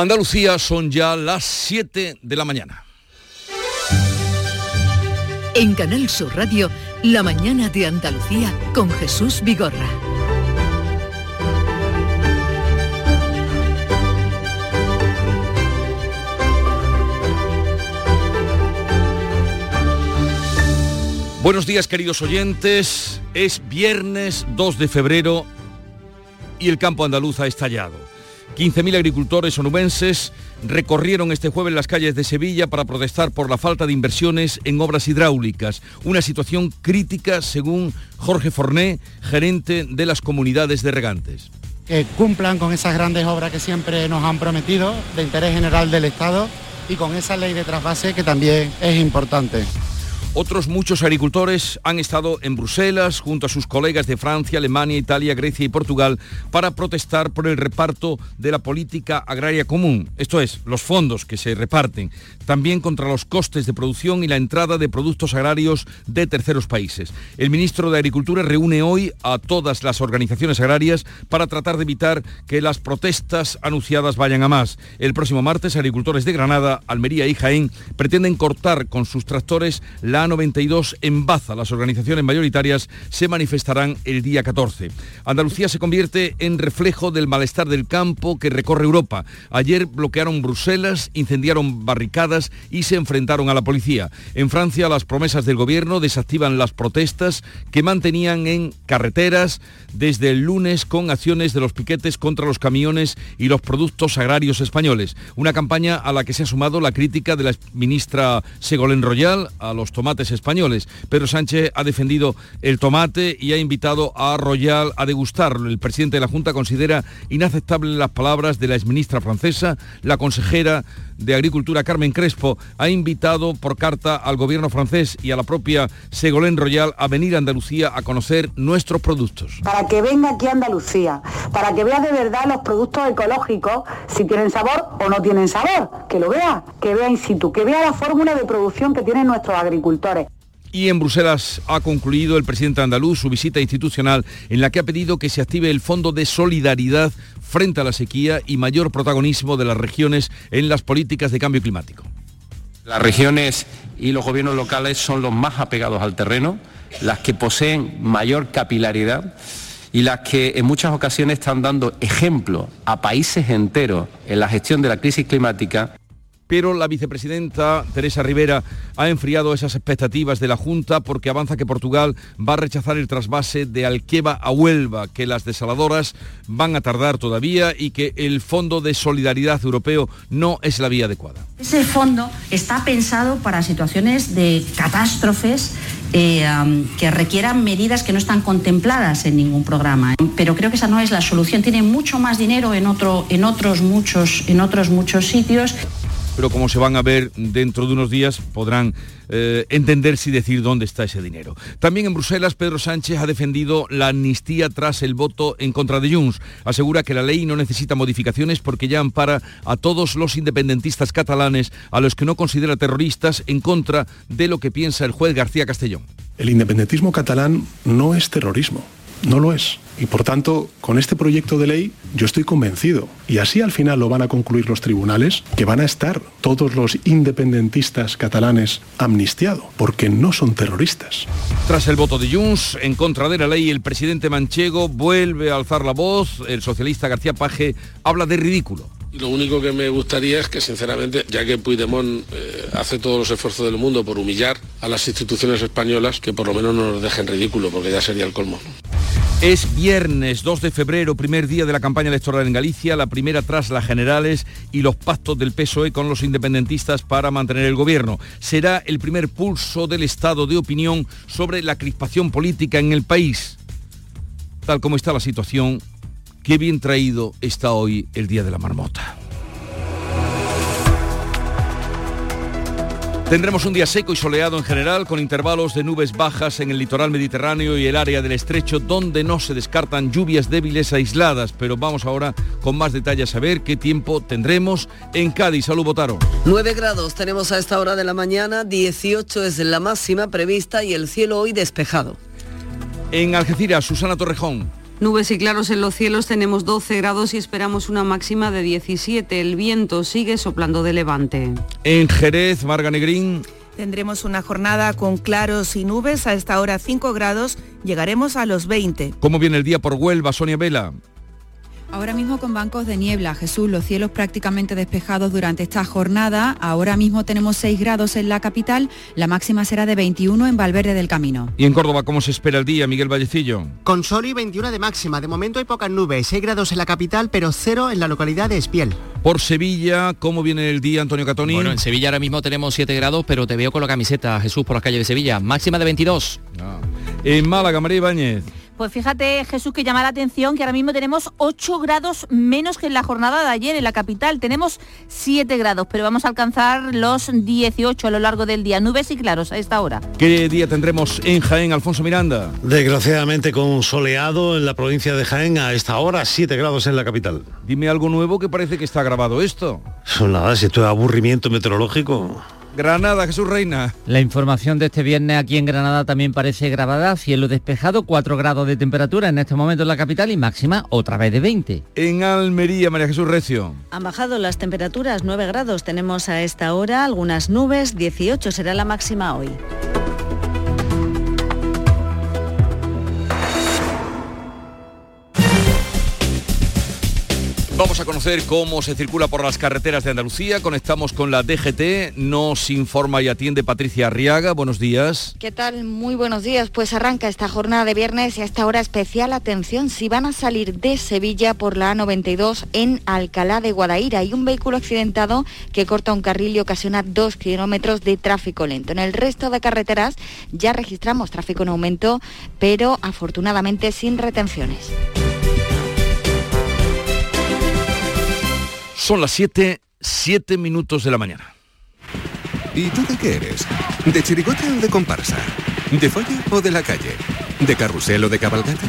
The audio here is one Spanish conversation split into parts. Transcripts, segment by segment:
Andalucía son ya las 7 de la mañana. En Canal Sur Radio, La mañana de Andalucía con Jesús Vigorra. Buenos días queridos oyentes, es viernes 2 de febrero y el campo andaluz ha estallado. 15.000 agricultores onubenses recorrieron este jueves las calles de Sevilla para protestar por la falta de inversiones en obras hidráulicas, una situación crítica según Jorge Forné, gerente de las comunidades de regantes. Que cumplan con esas grandes obras que siempre nos han prometido de interés general del Estado y con esa ley de trasvase que también es importante. Otros muchos agricultores han estado en Bruselas junto a sus colegas de Francia, Alemania, Italia, Grecia y Portugal para protestar por el reparto de la política agraria común, esto es, los fondos que se reparten, también contra los costes de producción y la entrada de productos agrarios de terceros países. El ministro de Agricultura reúne hoy a todas las organizaciones agrarias para tratar de evitar que las protestas anunciadas vayan a más. El próximo martes, agricultores de Granada, Almería y Jaén pretenden cortar con sus tractores la la 92 en Baza. Las organizaciones mayoritarias se manifestarán el día 14. Andalucía se convierte en reflejo del malestar del campo que recorre Europa. Ayer bloquearon Bruselas, incendiaron barricadas y se enfrentaron a la policía. En Francia las promesas del gobierno desactivan las protestas que mantenían en carreteras desde el lunes con acciones de los piquetes contra los camiones y los productos agrarios españoles. Una campaña a la que se ha sumado la crítica de la ministra Segolén Royal a los tomates españoles. Pedro Sánchez ha defendido el tomate y ha invitado a Royal a degustarlo. El presidente de la Junta considera inaceptables las palabras de la exministra francesa, la consejera de Agricultura Carmen Crespo ha invitado por carta al gobierno francés y a la propia Segolén Royal a venir a Andalucía a conocer nuestros productos. Para que venga aquí a Andalucía, para que vea de verdad los productos ecológicos, si tienen sabor o no tienen sabor, que lo vea, que vea in situ, que vea la fórmula de producción que tienen nuestros agricultores. Y en Bruselas ha concluido el presidente andaluz su visita institucional en la que ha pedido que se active el Fondo de Solidaridad frente a la sequía y mayor protagonismo de las regiones en las políticas de cambio climático. Las regiones y los gobiernos locales son los más apegados al terreno, las que poseen mayor capilaridad y las que en muchas ocasiones están dando ejemplo a países enteros en la gestión de la crisis climática pero la vicepresidenta Teresa Rivera ha enfriado esas expectativas de la Junta porque avanza que Portugal va a rechazar el trasvase de Alqueva a Huelva, que las desaladoras van a tardar todavía y que el Fondo de Solidaridad Europeo no es la vía adecuada. Ese fondo está pensado para situaciones de catástrofes eh, que requieran medidas que no están contempladas en ningún programa. Pero creo que esa no es la solución. Tiene mucho más dinero en, otro, en, otros, muchos, en otros muchos sitios pero como se van a ver dentro de unos días podrán eh, entender si decir dónde está ese dinero. También en Bruselas, Pedro Sánchez ha defendido la amnistía tras el voto en contra de Junts. Asegura que la ley no necesita modificaciones porque ya ampara a todos los independentistas catalanes a los que no considera terroristas en contra de lo que piensa el juez García Castellón. El independentismo catalán no es terrorismo no lo es. Y por tanto, con este proyecto de ley yo estoy convencido, y así al final lo van a concluir los tribunales, que van a estar todos los independentistas catalanes amnistiados, porque no son terroristas. Tras el voto de Junts en contra de la ley, el presidente manchego vuelve a alzar la voz. El socialista García Paje habla de ridículo. Lo único que me gustaría es que, sinceramente, ya que Puigdemont eh, hace todos los esfuerzos del mundo por humillar a las instituciones españolas, que por lo menos no nos dejen ridículo, porque ya sería el colmo. Es viernes 2 de febrero, primer día de la campaña electoral en Galicia, la primera tras las generales y los pactos del PSOE con los independentistas para mantener el gobierno. Será el primer pulso del estado de opinión sobre la crispación política en el país. Tal como está la situación, Qué bien traído está hoy el Día de la Marmota. Tendremos un día seco y soleado en general, con intervalos de nubes bajas en el litoral mediterráneo y el área del estrecho, donde no se descartan lluvias débiles aisladas. Pero vamos ahora con más detalles a ver qué tiempo tendremos en Cádiz. Salud, Botaro. 9 grados tenemos a esta hora de la mañana, 18 es la máxima prevista y el cielo hoy despejado. En Algeciras, Susana Torrejón. Nubes y claros en los cielos, tenemos 12 grados y esperamos una máxima de 17. El viento sigue soplando de levante. En Jerez, Marga Negrín. Tendremos una jornada con claros y nubes, a esta hora 5 grados, llegaremos a los 20. ¿Cómo viene el día por Huelva, Sonia Vela? Ahora mismo con bancos de niebla, Jesús, los cielos prácticamente despejados durante esta jornada. Ahora mismo tenemos 6 grados en la capital, la máxima será de 21 en Valverde del Camino. ¿Y en Córdoba cómo se espera el día, Miguel Vallecillo? Con sol y 21 de máxima, de momento hay pocas nubes, 6 grados en la capital, pero 0 en la localidad de Espiel. Por Sevilla, ¿cómo viene el día, Antonio Catoni? Bueno, en Sevilla ahora mismo tenemos 7 grados, pero te veo con la camiseta, Jesús, por las calles de Sevilla. Máxima de 22. Ah. En Málaga, María Ibáñez. Pues fíjate, Jesús, que llama la atención que ahora mismo tenemos 8 grados menos que en la jornada de ayer en la capital. Tenemos 7 grados, pero vamos a alcanzar los 18 a lo largo del día. Nubes y claros a esta hora. ¿Qué día tendremos en Jaén, Alfonso Miranda? Desgraciadamente con soleado en la provincia de Jaén a esta hora, 7 grados en la capital. Dime algo nuevo que parece que está grabado esto. Nada, si esto es aburrimiento meteorológico. Granada, Jesús Reina. La información de este viernes aquí en Granada también parece grabada, cielo despejado, 4 grados de temperatura en este momento en la capital y máxima otra vez de 20. En Almería, María Jesús Recio. Han bajado las temperaturas, 9 grados tenemos a esta hora, algunas nubes, 18 será la máxima hoy. Vamos a conocer cómo se circula por las carreteras de Andalucía. Conectamos con la DGT. Nos informa y atiende Patricia Arriaga. Buenos días. ¿Qué tal? Muy buenos días. Pues arranca esta jornada de viernes y a esta hora especial atención si van a salir de Sevilla por la A92 en Alcalá de Guadaira. Hay un vehículo accidentado que corta un carril y ocasiona dos kilómetros de tráfico lento. En el resto de carreteras ya registramos tráfico en aumento, pero afortunadamente sin retenciones. Son las 7, 7 minutos de la mañana. ¿Y tú de qué eres? ¿De chirigote o de comparsa? ¿De folla o de la calle? ¿De carrusel o de cabalgata?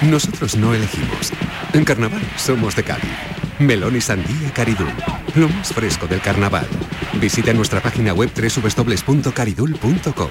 Nosotros no elegimos. En carnaval somos de Cádiz. Melón y sandía Caridul. Lo más fresco del carnaval. Visita nuestra página web www.caridul.com.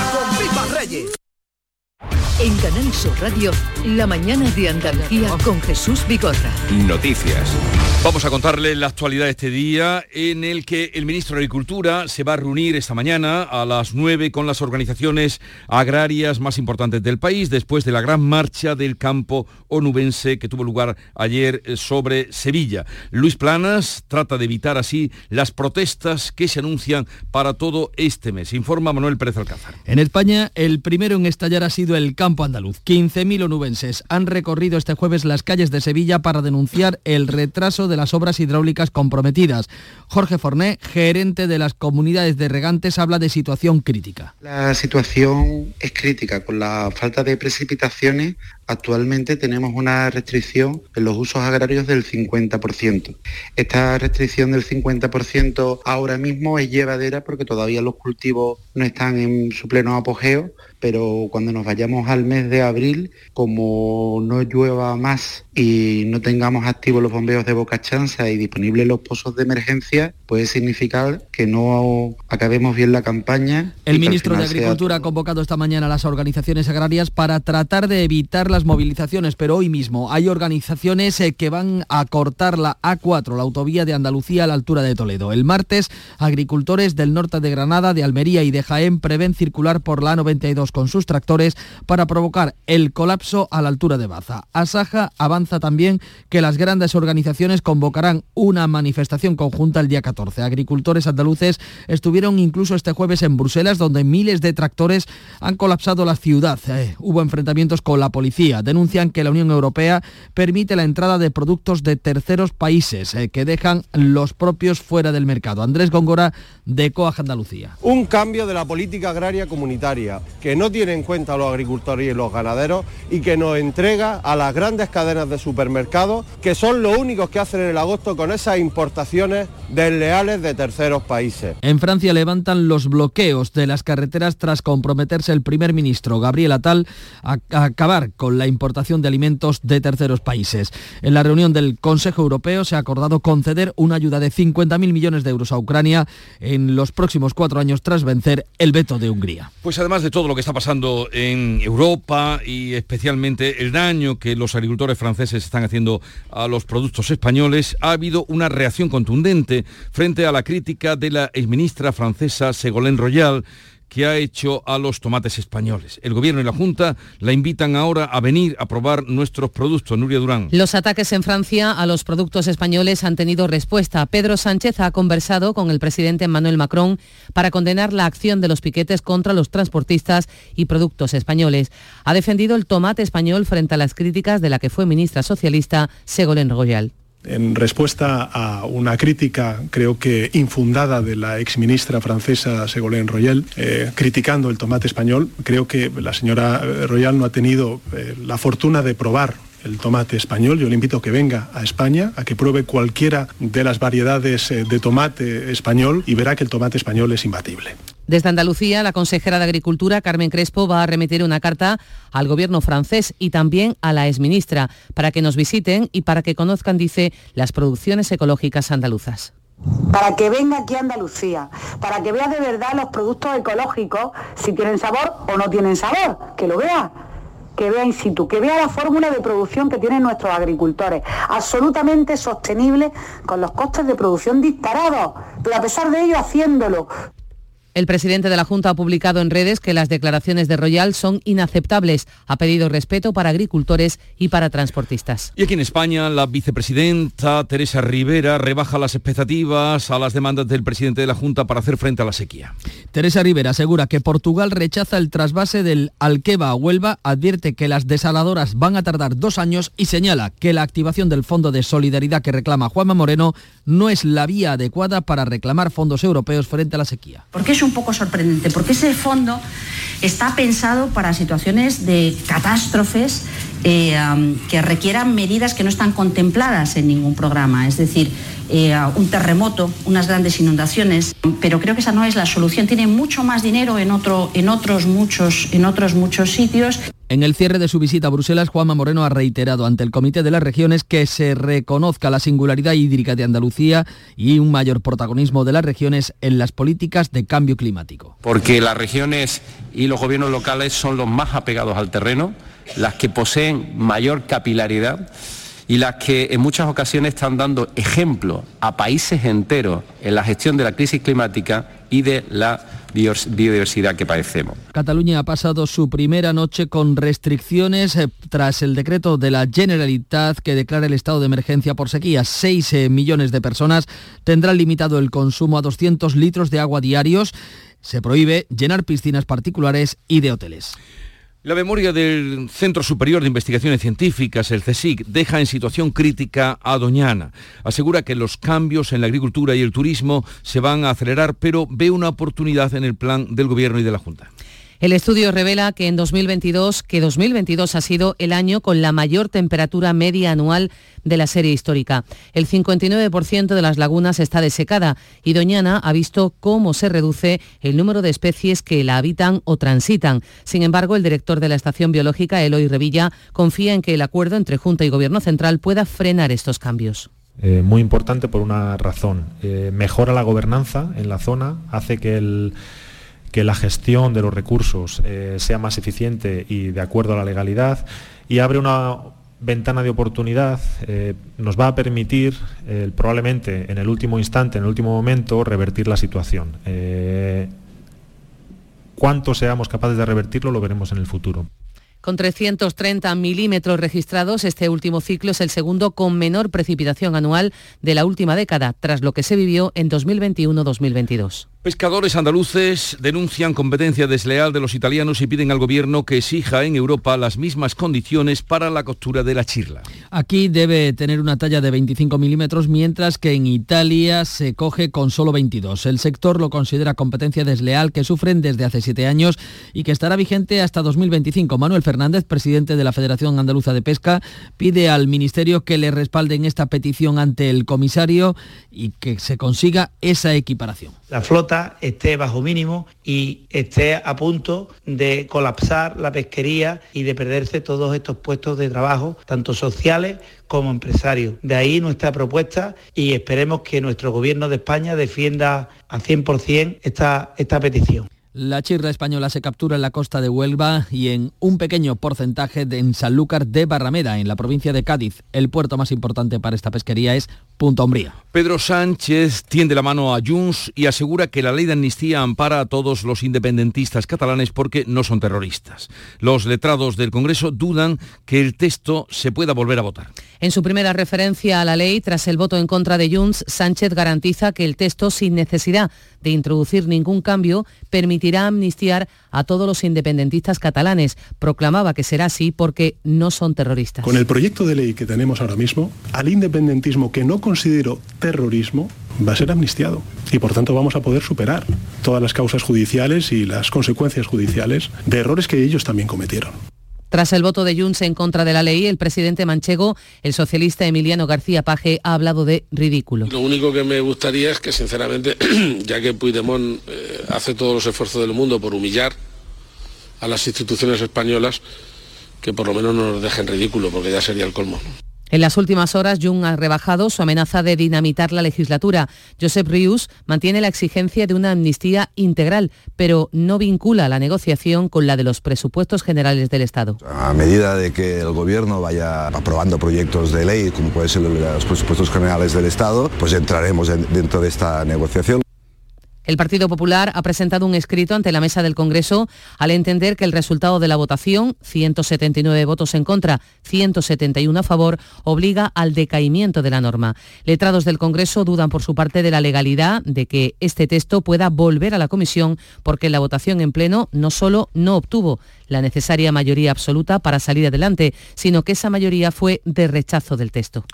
En Canal Sur Radio, la mañana de Andalucía con Jesús Vigorra. Noticias. Vamos a contarle la actualidad de este día en el que el ministro de Agricultura se va a reunir esta mañana a las 9 con las organizaciones agrarias más importantes del país después de la gran marcha del campo onubense que tuvo lugar ayer eh, sobre Sevilla. Luis Planas trata de evitar así las protestas que se anuncian para todo este mes. Informa Manuel Pérez Alcázar. En España, el primero en estallar ha sido el campo andaluz. 15.000 onubenses han recorrido este jueves las calles de Sevilla para denunciar el retraso de las obras hidráulicas comprometidas. Jorge Forné, gerente de las comunidades de regantes, habla de situación crítica. La situación es crítica. Con la falta de precipitaciones, actualmente tenemos una restricción en los usos agrarios del 50%. Esta restricción del 50% ahora mismo es llevadera porque todavía los cultivos no están en su pleno apogeo, pero cuando nos vayamos al mes de abril, como no llueva más y no tengamos activos los bombeos de Boca Chanza y disponibles los pozos de emergencia, puede significar que no acabemos bien la campaña. El ministro de Agricultura ha convocado esta mañana a las organizaciones agrarias para tratar de evitar las movilizaciones, pero hoy mismo hay organizaciones eh, que van a cortar la A4, la autovía de Andalucía a la altura de Toledo. El martes, agricultores del norte de Granada, de Almería y de Jaén prevén circular por la A92 con sus tractores para provocar el colapso a la altura de Baza. Asaja avanza también que las grandes organizaciones convocarán una manifestación conjunta el día 14. Agricultores andaluces estuvieron incluso este jueves en Bruselas, donde miles de tractores han colapsado la ciudad. Eh, hubo enfrentamientos con la policía Denuncian que la Unión Europea permite la entrada de productos de terceros países eh, que dejan los propios fuera del mercado. Andrés Góngora de Coag Andalucía. Un cambio de la política agraria comunitaria que no tiene en cuenta a los agricultores y los ganaderos y que nos entrega a las grandes cadenas de supermercados que son los únicos que hacen el agosto con esas importaciones desleales de terceros países. En Francia levantan los bloqueos de las carreteras tras comprometerse el primer ministro Gabriel Attal a, a acabar con la importación de alimentos de terceros países. En la reunión del Consejo Europeo se ha acordado conceder una ayuda de 50.000 millones de euros a Ucrania en los próximos cuatro años tras vencer el veto de Hungría. Pues además de todo lo que está pasando en Europa y especialmente el daño que los agricultores franceses están haciendo a los productos españoles, ha habido una reacción contundente frente a la crítica de la exministra francesa Ségolène Royal que ha hecho a los tomates españoles. El Gobierno y la Junta la invitan ahora a venir a probar nuestros productos. Nuria Durán. Los ataques en Francia a los productos españoles han tenido respuesta. Pedro Sánchez ha conversado con el presidente Emmanuel Macron para condenar la acción de los piquetes contra los transportistas y productos españoles. Ha defendido el tomate español frente a las críticas de la que fue ministra socialista Ségolène Royal en respuesta a una crítica, creo que infundada, de la exministra francesa Ségolène Royal, eh, criticando el tomate español, creo que la señora Royal no ha tenido eh, la fortuna de probar el tomate español. Yo le invito a que venga a España, a que pruebe cualquiera de las variedades eh, de tomate español y verá que el tomate español es imbatible. Desde Andalucía, la consejera de Agricultura, Carmen Crespo, va a remitir una carta al gobierno francés y también a la exministra para que nos visiten y para que conozcan, dice, las producciones ecológicas andaluzas para que venga aquí a Andalucía, para que vea de verdad los productos ecológicos, si tienen sabor o no tienen sabor, que lo vea que vea in situ, que vea la fórmula de producción que tienen nuestros agricultores, absolutamente sostenible con los costes de producción disparados, pero a pesar de ello haciéndolo. El presidente de la Junta ha publicado en redes que las declaraciones de Royal son inaceptables. Ha pedido respeto para agricultores y para transportistas. Y aquí en España, la vicepresidenta Teresa Rivera rebaja las expectativas a las demandas del presidente de la Junta para hacer frente a la sequía. Teresa Rivera asegura que Portugal rechaza el trasvase del Alqueva a Huelva, advierte que las desaladoras van a tardar dos años y señala que la activación del Fondo de Solidaridad que reclama Juanma Moreno no es la vía adecuada para reclamar fondos europeos frente a la sequía un poco sorprendente, porque ese fondo está pensado para situaciones de catástrofes eh, que requieran medidas que no están contempladas en ningún programa, es decir, eh, un terremoto, unas grandes inundaciones, pero creo que esa no es la solución. Tiene mucho más dinero en, otro, en, otros, muchos, en otros muchos sitios. En el cierre de su visita a Bruselas, Juanma Moreno ha reiterado ante el Comité de las Regiones que se reconozca la singularidad hídrica de Andalucía y un mayor protagonismo de las regiones en las políticas de cambio climático. Porque las regiones y los gobiernos locales son los más apegados al terreno, las que poseen mayor capilaridad y las que en muchas ocasiones están dando ejemplo a países enteros en la gestión de la crisis climática y de la biodiversidad que padecemos. Cataluña ha pasado su primera noche con restricciones eh, tras el decreto de la Generalitat que declara el estado de emergencia por sequía. 6 eh, millones de personas tendrán limitado el consumo a 200 litros de agua diarios. Se prohíbe llenar piscinas particulares y de hoteles. La memoria del Centro Superior de Investigaciones Científicas, el CSIC, deja en situación crítica a Doñana. Asegura que los cambios en la agricultura y el turismo se van a acelerar, pero ve una oportunidad en el plan del Gobierno y de la Junta. El estudio revela que en 2022, que 2022 ha sido el año con la mayor temperatura media anual de la serie histórica. El 59% de las lagunas está desecada y Doñana ha visto cómo se reduce el número de especies que la habitan o transitan. Sin embargo, el director de la estación biológica, Eloy Revilla, confía en que el acuerdo entre Junta y Gobierno Central pueda frenar estos cambios. Eh, muy importante por una razón. Eh, mejora la gobernanza en la zona, hace que el que la gestión de los recursos eh, sea más eficiente y de acuerdo a la legalidad y abre una ventana de oportunidad, eh, nos va a permitir eh, probablemente en el último instante, en el último momento, revertir la situación. cuánto seamos capaces de revertirlo lo veremos en el futuro. Con 330 milímetros registrados, este último ciclo es el segundo con menor precipitación anual de la última década, tras lo que se vivió en 2021-2022. Pescadores andaluces denuncian competencia desleal de los italianos y piden al gobierno que exija en Europa las mismas condiciones para la costura de la chirla. Aquí debe tener una talla de 25 milímetros, mientras que en Italia se coge con solo 22. El sector lo considera competencia desleal que sufren desde hace siete años y que estará vigente hasta 2025. Manuel Fernández, presidente de la Federación Andaluza de Pesca, pide al Ministerio que le respalden esta petición ante el comisario y que se consiga esa equiparación. La flota esté bajo mínimo y esté a punto de colapsar la pesquería y de perderse todos estos puestos de trabajo, tanto sociales como empresarios. De ahí nuestra propuesta y esperemos que nuestro Gobierno de España defienda a 100% esta, esta petición. La chirra española se captura en la costa de Huelva y en un pequeño porcentaje de, en Sanlúcar de Barrameda, en la provincia de Cádiz. El puerto más importante para esta pesquería es Punta Umbría. Pedro Sánchez tiende la mano a Junts y asegura que la ley de amnistía ampara a todos los independentistas catalanes porque no son terroristas. Los letrados del Congreso dudan que el texto se pueda volver a votar. En su primera referencia a la ley, tras el voto en contra de Junts, Sánchez garantiza que el texto, sin necesidad de introducir ningún cambio, permitirá amnistiar a todos los independentistas catalanes. Proclamaba que será así porque no son terroristas. Con el proyecto de ley que tenemos ahora mismo, al independentismo que no considero terrorismo va a ser amnistiado y por tanto vamos a poder superar todas las causas judiciales y las consecuencias judiciales de errores que ellos también cometieron. Tras el voto de Junts en contra de la ley, el presidente manchego, el socialista Emiliano García Paje, ha hablado de ridículo. Lo único que me gustaría es que, sinceramente, ya que Puigdemont eh, hace todos los esfuerzos del mundo por humillar a las instituciones españolas, que por lo menos no nos dejen ridículo, porque ya sería el colmo. En las últimas horas, Jung ha rebajado su amenaza de dinamitar la legislatura. Josep Rius mantiene la exigencia de una amnistía integral, pero no vincula la negociación con la de los presupuestos generales del Estado. A medida de que el Gobierno vaya aprobando proyectos de ley, como puede ser los presupuestos generales del Estado, pues entraremos dentro de esta negociación. El Partido Popular ha presentado un escrito ante la mesa del Congreso al entender que el resultado de la votación, 179 votos en contra, 171 a favor, obliga al decaimiento de la norma. Letrados del Congreso dudan por su parte de la legalidad de que este texto pueda volver a la Comisión porque la votación en pleno no solo no obtuvo la necesaria mayoría absoluta para salir adelante, sino que esa mayoría fue de rechazo del texto.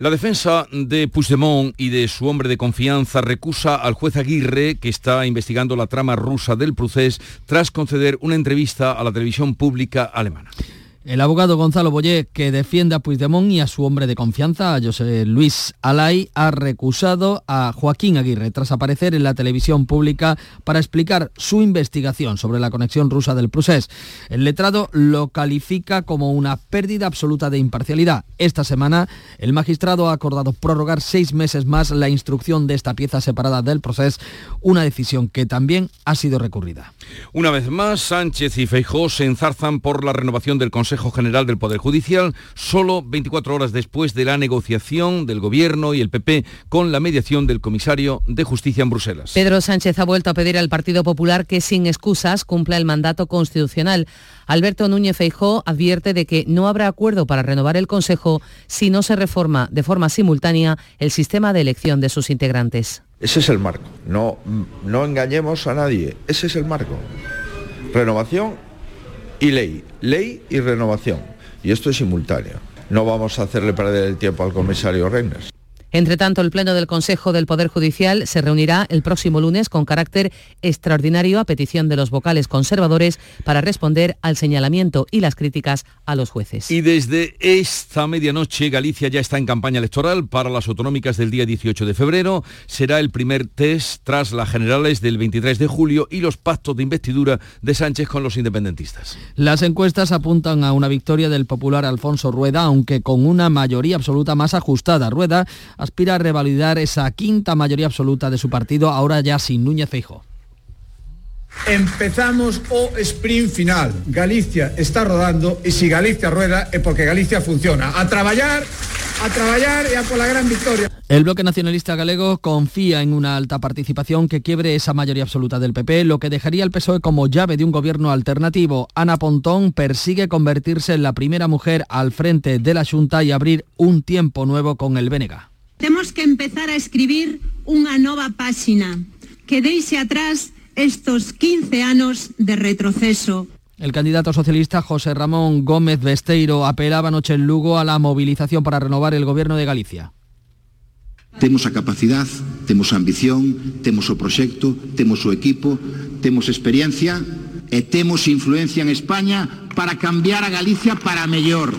La defensa de Puigdemont y de su hombre de confianza recusa al juez Aguirre, que está investigando la trama rusa del procés, tras conceder una entrevista a la televisión pública alemana. El abogado Gonzalo Boyé, que defiende a Puigdemont y a su hombre de confianza, a José Luis Alay, ha recusado a Joaquín Aguirre tras aparecer en la televisión pública para explicar su investigación sobre la conexión rusa del procés. El letrado lo califica como una pérdida absoluta de imparcialidad. Esta semana, el magistrado ha acordado prorrogar seis meses más la instrucción de esta pieza separada del proceso, una decisión que también ha sido recurrida. Una vez más, Sánchez y Feijóo se enzarzan por la renovación del Consejo General del Poder Judicial, solo 24 horas después de la negociación del Gobierno y el PP con la mediación del comisario de Justicia en Bruselas. Pedro Sánchez ha vuelto a pedir al Partido Popular que sin excusas cumpla el mandato constitucional. Alberto Núñez Feijó advierte de que no habrá acuerdo para renovar el Consejo si no se reforma de forma simultánea el sistema de elección de sus integrantes. Ese es el marco. No, no engañemos a nadie. Ese es el marco. Renovación y ley, ley y renovación. Y esto es simultáneo. No vamos a hacerle perder el tiempo al comisario Reyners. Entre tanto, el Pleno del Consejo del Poder Judicial se reunirá el próximo lunes con carácter extraordinario a petición de los vocales conservadores para responder al señalamiento y las críticas a los jueces. Y desde esta medianoche Galicia ya está en campaña electoral para las autonómicas del día 18 de febrero. Será el primer test tras las generales del 23 de julio y los pactos de investidura de Sánchez con los independentistas. Las encuestas apuntan a una victoria del popular Alfonso Rueda, aunque con una mayoría absoluta más ajustada. Rueda aspira a revalidar esa quinta mayoría absoluta de su partido, ahora ya sin Núñez Feijo. Empezamos o sprint final. Galicia está rodando y si Galicia rueda es porque Galicia funciona. A trabajar, a trabajar y a por la gran victoria. El bloque nacionalista galego confía en una alta participación que quiebre esa mayoría absoluta del PP, lo que dejaría al PSOE como llave de un gobierno alternativo. Ana Pontón persigue convertirse en la primera mujer al frente de la Junta y abrir un tiempo nuevo con el Bénega. Temos que empezar a escribir unha nova páxina que deixe atrás estos 15 anos de retroceso. El candidato socialista José Ramón Gómez Besteiro apelaba anoche en Lugo a la movilización para renovar el gobierno de Galicia. Temos a capacidade, temos a ambición, temos o proxecto, temos o equipo, temos experiencia e temos influencia en España para cambiar a Galicia para mellor.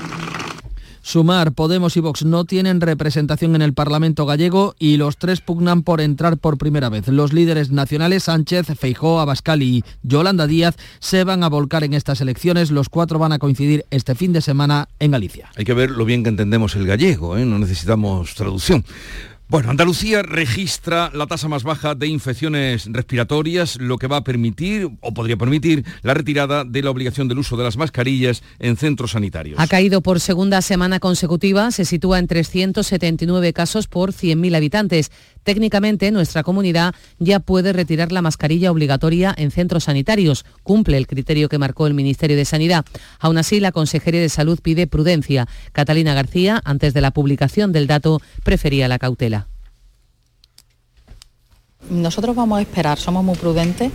Sumar, Podemos y Vox no tienen representación en el Parlamento gallego y los tres pugnan por entrar por primera vez. Los líderes nacionales Sánchez, Feijó, Abascal y Yolanda Díaz se van a volcar en estas elecciones. Los cuatro van a coincidir este fin de semana en Galicia. Hay que ver lo bien que entendemos el gallego, ¿eh? no necesitamos traducción. Bueno, Andalucía registra la tasa más baja de infecciones respiratorias, lo que va a permitir, o podría permitir, la retirada de la obligación del uso de las mascarillas en centros sanitarios. Ha caído por segunda semana consecutiva, se sitúa en 379 casos por 100.000 habitantes. Técnicamente, nuestra comunidad ya puede retirar la mascarilla obligatoria en centros sanitarios. Cumple el criterio que marcó el Ministerio de Sanidad. Aún así, la Consejería de Salud pide prudencia. Catalina García, antes de la publicación del dato, prefería la cautela. Nosotros vamos a esperar, somos muy prudentes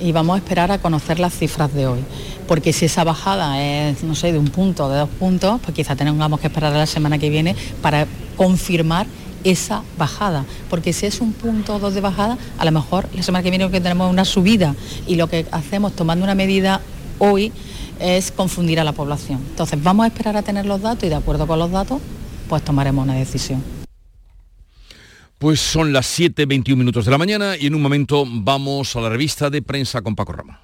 y vamos a esperar a conocer las cifras de hoy. Porque si esa bajada es, no sé, de un punto, de dos puntos, pues quizá tengamos que esperar a la semana que viene para confirmar esa bajada. Porque si es un punto o dos de bajada, a lo mejor la semana que viene que tenemos una subida y lo que hacemos tomando una medida hoy es confundir a la población. Entonces vamos a esperar a tener los datos y de acuerdo con los datos, pues tomaremos una decisión. Pues son las 7.21 minutos de la mañana y en un momento vamos a la revista de prensa con Paco Rama.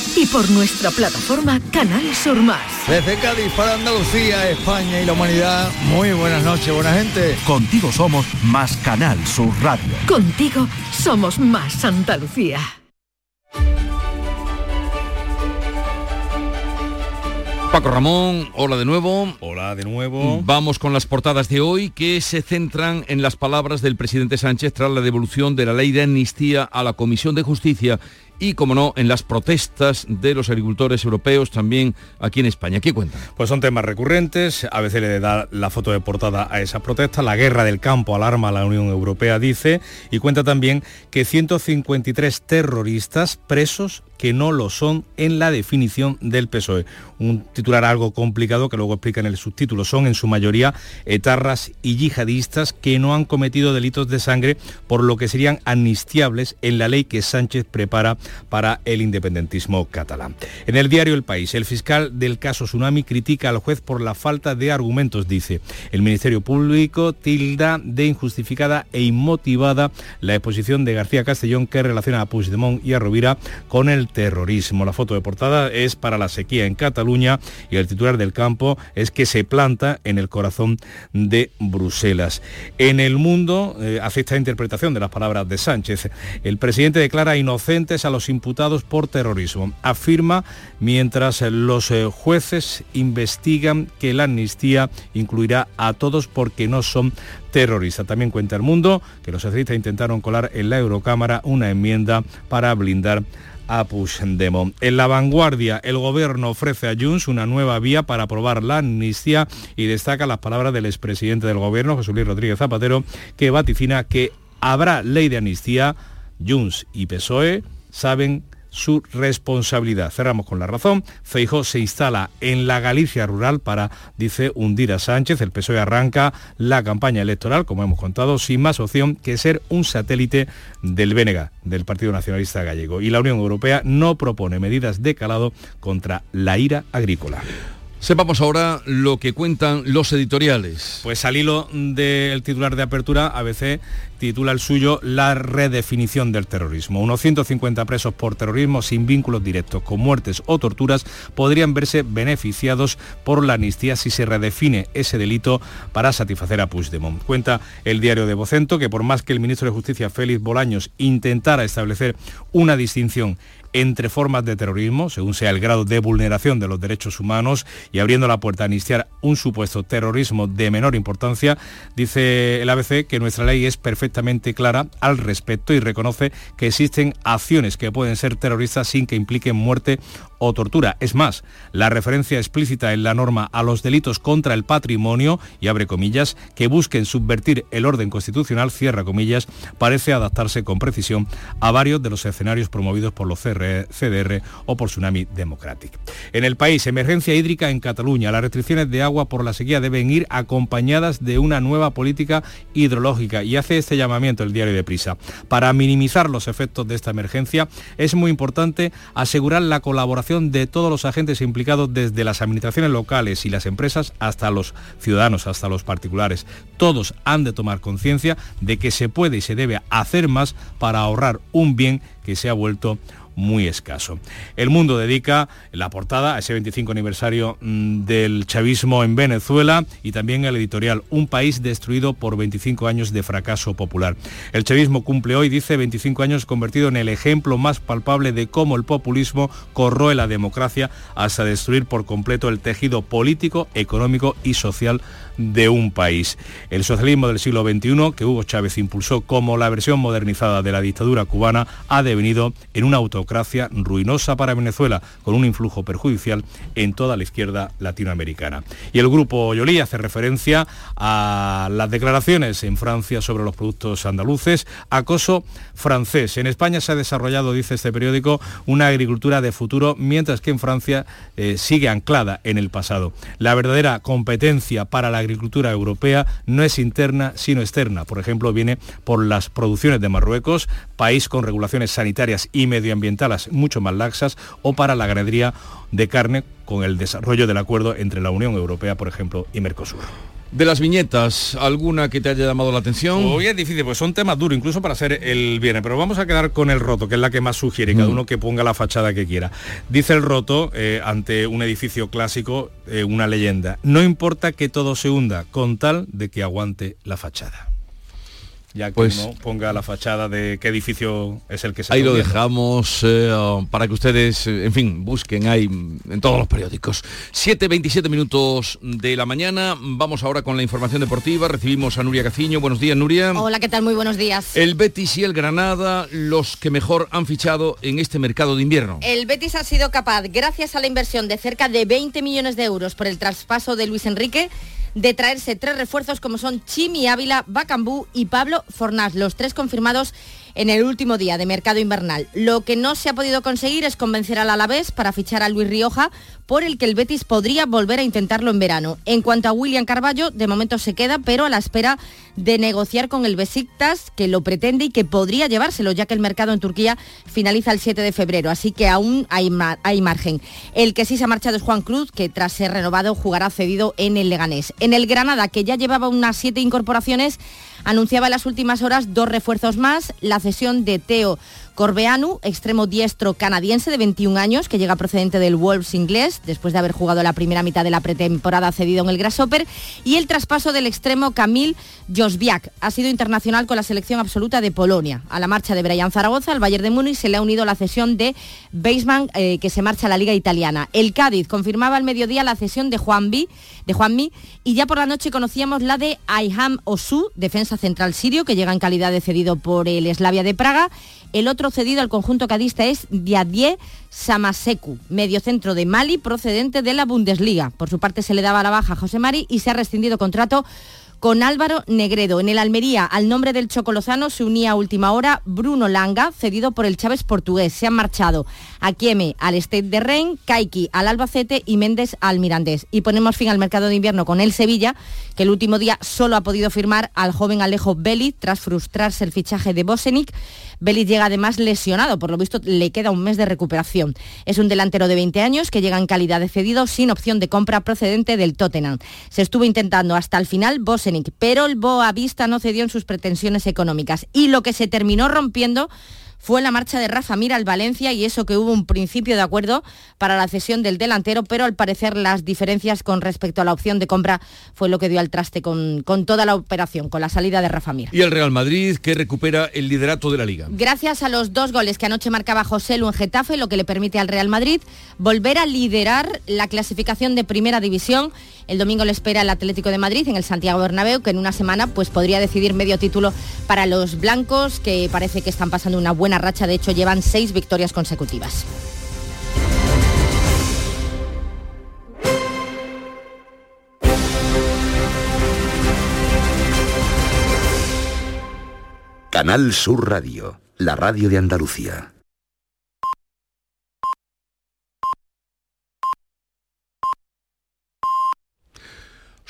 y por nuestra plataforma Canal Sur Más. Desde Cádiz para Andalucía, España y la humanidad, muy buenas noches, buena gente. Contigo somos más Canal Sur Radio. Contigo somos más Andalucía. Paco Ramón, hola de nuevo. Hola de nuevo. Vamos con las portadas de hoy que se centran en las palabras del presidente Sánchez tras la devolución de la ley de amnistía a la Comisión de Justicia y, como no, en las protestas de los agricultores europeos también aquí en España. ¿Qué cuenta? Pues son temas recurrentes. A veces le da la foto de portada a esa protesta. La guerra del campo alarma a la Unión Europea, dice, y cuenta también que 153 terroristas presos que no lo son en la definición del PSOE. Un titular algo complicado que luego explica en el subtítulo. Son en su mayoría etarras y yihadistas que no han cometido delitos de sangre, por lo que serían amnistiables en la ley que Sánchez prepara para el independentismo catalán. En el diario El País, el fiscal del caso Tsunami critica al juez por la falta de argumentos, dice. El Ministerio Público tilda de injustificada e inmotivada la exposición de García Castellón que relaciona a Puigdemont y a Rovira con el terrorismo. La foto de portada es para la sequía en Cataluña y el titular del campo es que se planta en el corazón de Bruselas. En el mundo eh, hace esta interpretación de las palabras de Sánchez. El presidente declara inocentes a los imputados por terrorismo. Afirma mientras los eh, jueces investigan que la amnistía incluirá a todos porque no son terroristas. También cuenta el mundo que los socialistas intentaron colar en la Eurocámara una enmienda para blindar a Puigdemont. En la vanguardia, el gobierno ofrece a Junts una nueva vía para aprobar la amnistía y destaca las palabras del expresidente del gobierno, José Luis Rodríguez Zapatero, que vaticina que habrá ley de amnistía. Junts y PSOE saben su responsabilidad. Cerramos con la razón. Feijó se instala en la Galicia rural para, dice, hundir a Sánchez. El PSOE arranca la campaña electoral, como hemos contado, sin más opción que ser un satélite del Bénega, del Partido Nacionalista Gallego. Y la Unión Europea no propone medidas de calado contra la ira agrícola. Sepamos ahora lo que cuentan los editoriales. Pues al hilo del titular de apertura, ABC titula el suyo La redefinición del terrorismo. Unos 150 presos por terrorismo sin vínculos directos con muertes o torturas podrían verse beneficiados por la amnistía si se redefine ese delito para satisfacer a Puigdemont. Cuenta el diario de Vocento que por más que el ministro de Justicia Félix Bolaños intentara establecer una distinción entre formas de terrorismo, según sea el grado de vulneración de los derechos humanos, y abriendo la puerta a iniciar un supuesto terrorismo de menor importancia, dice el ABC que nuestra ley es perfectamente clara al respecto y reconoce que existen acciones que pueden ser terroristas sin que impliquen muerte o tortura. Es más, la referencia explícita en la norma a los delitos contra el patrimonio, y abre comillas, que busquen subvertir el orden constitucional, cierra comillas, parece adaptarse con precisión a varios de los escenarios promovidos por los CDR o por Tsunami Democratic. En el país, emergencia hídrica en Cataluña. Las restricciones de agua por la sequía deben ir acompañadas de una nueva política hidrológica y hace este llamamiento el diario de Prisa. Para minimizar los efectos de esta emergencia es muy importante asegurar la colaboración de todos los agentes implicados desde las administraciones locales y las empresas hasta los ciudadanos, hasta los particulares. Todos han de tomar conciencia de que se puede y se debe hacer más para ahorrar un bien que se ha vuelto muy escaso. El Mundo dedica la portada a ese 25 aniversario mm, del chavismo en Venezuela y también el editorial Un país destruido por 25 años de fracaso popular. El chavismo cumple hoy, dice, 25 años convertido en el ejemplo más palpable de cómo el populismo corroe la democracia hasta destruir por completo el tejido político, económico y social de un país. El socialismo del siglo XXI, que Hugo Chávez impulsó como la versión modernizada de la dictadura cubana, ha devenido en una autocracia ruinosa para Venezuela, con un influjo perjudicial en toda la izquierda latinoamericana. Y el grupo Yolí hace referencia a las declaraciones en Francia sobre los productos andaluces, acoso francés. En España se ha desarrollado, dice este periódico, una agricultura de futuro, mientras que en Francia eh, sigue anclada en el pasado. La verdadera competencia para la agricultura europea no es interna sino externa. Por ejemplo, viene por las producciones de Marruecos, país con regulaciones sanitarias y medioambientales mucho más laxas, o para la ganadería de carne con el desarrollo del acuerdo entre la Unión Europea, por ejemplo, y Mercosur. De las viñetas, ¿alguna que te haya llamado la atención? Hoy es difícil, pues son temas duros, incluso para hacer el viernes, pero vamos a quedar con el roto, que es la que más sugiere, cada mm. uno que ponga la fachada que quiera. Dice el roto, eh, ante un edificio clásico, eh, una leyenda, no importa que todo se hunda, con tal de que aguante la fachada ya que pues, uno ponga la fachada de qué edificio es el que se Ahí lo dejamos eh, para que ustedes, eh, en fin, busquen ahí en todos los periódicos. 7.27 minutos de la mañana, vamos ahora con la información deportiva, recibimos a Nuria Caciño. Buenos días, Nuria. Hola, ¿qué tal? Muy buenos días. El Betis y el Granada, los que mejor han fichado en este mercado de invierno. El Betis ha sido capaz, gracias a la inversión de cerca de 20 millones de euros por el traspaso de Luis Enrique, de traerse tres refuerzos como son Chimi Ávila, Bacambú y Pablo Fornás, los tres confirmados en el último día de mercado invernal. Lo que no se ha podido conseguir es convencer al Alavés para fichar a Luis Rioja, por el que el Betis podría volver a intentarlo en verano. En cuanto a William Carballo, de momento se queda, pero a la espera de negociar con el Besiktas, que lo pretende y que podría llevárselo, ya que el mercado en Turquía finaliza el 7 de febrero, así que aún hay, hay margen. El que sí se ha marchado es Juan Cruz, que tras ser renovado jugará cedido en el Leganés. En el Granada, que ya llevaba unas siete incorporaciones, anunciaba en las últimas horas dos refuerzos más, la cesión de Teo Corbeanu, extremo diestro canadiense de 21 años, que llega procedente del Wolves inglés, después de haber jugado la primera mitad de la pretemporada cedido en el Grasshopper, y el traspaso del extremo Kamil Josbiak. Ha sido internacional con la selección absoluta de Polonia. A la marcha de Brian Zaragoza, al Bayern de Múnich, se le ha unido la cesión de Beisman, eh, que se marcha a la Liga Italiana. El Cádiz confirmaba al mediodía la cesión de Juan de Juanmi, y ya por la noche conocíamos la de Ayham Osu, defensa central sirio, que llega en calidad de cedido por el Slavia de Praga, el otro cedido al conjunto cadista es Diadier Samaseku, mediocentro de Mali procedente de la Bundesliga. Por su parte se le daba la baja a José Mari y se ha rescindido contrato con Álvaro Negredo. En el Almería, al nombre del Chocolozano, se unía a última hora Bruno Langa, cedido por el Chávez portugués. Se han marchado Akieme al State de Rennes, Kaiki al Albacete y Méndez al Mirandés. Y ponemos fin al mercado de invierno con el Sevilla, que el último día solo ha podido firmar al joven Alejo Belli tras frustrarse el fichaje de Bosenic. Belli llega además lesionado, por lo visto le queda un mes de recuperación. Es un delantero de 20 años que llega en calidad de cedido sin opción de compra procedente del Tottenham. Se estuvo intentando hasta el final Bosenic, pero el Boavista no cedió en sus pretensiones económicas y lo que se terminó rompiendo fue la marcha de Rafa Mir al Valencia y eso que hubo un principio de acuerdo para la cesión del delantero, pero al parecer las diferencias con respecto a la opción de compra fue lo que dio al traste con, con toda la operación, con la salida de Rafa Mir. Y el Real Madrid que recupera el liderato de la liga. Gracias a los dos goles que anoche marcaba José Lu en Getafe, lo que le permite al Real Madrid volver a liderar la clasificación de primera división. El domingo le espera el Atlético de Madrid en el Santiago Bernabéu, que en una semana pues podría decidir medio título para los blancos, que parece que están pasando una buena racha, de hecho llevan seis victorias consecutivas. Canal Sur Radio, la radio de Andalucía.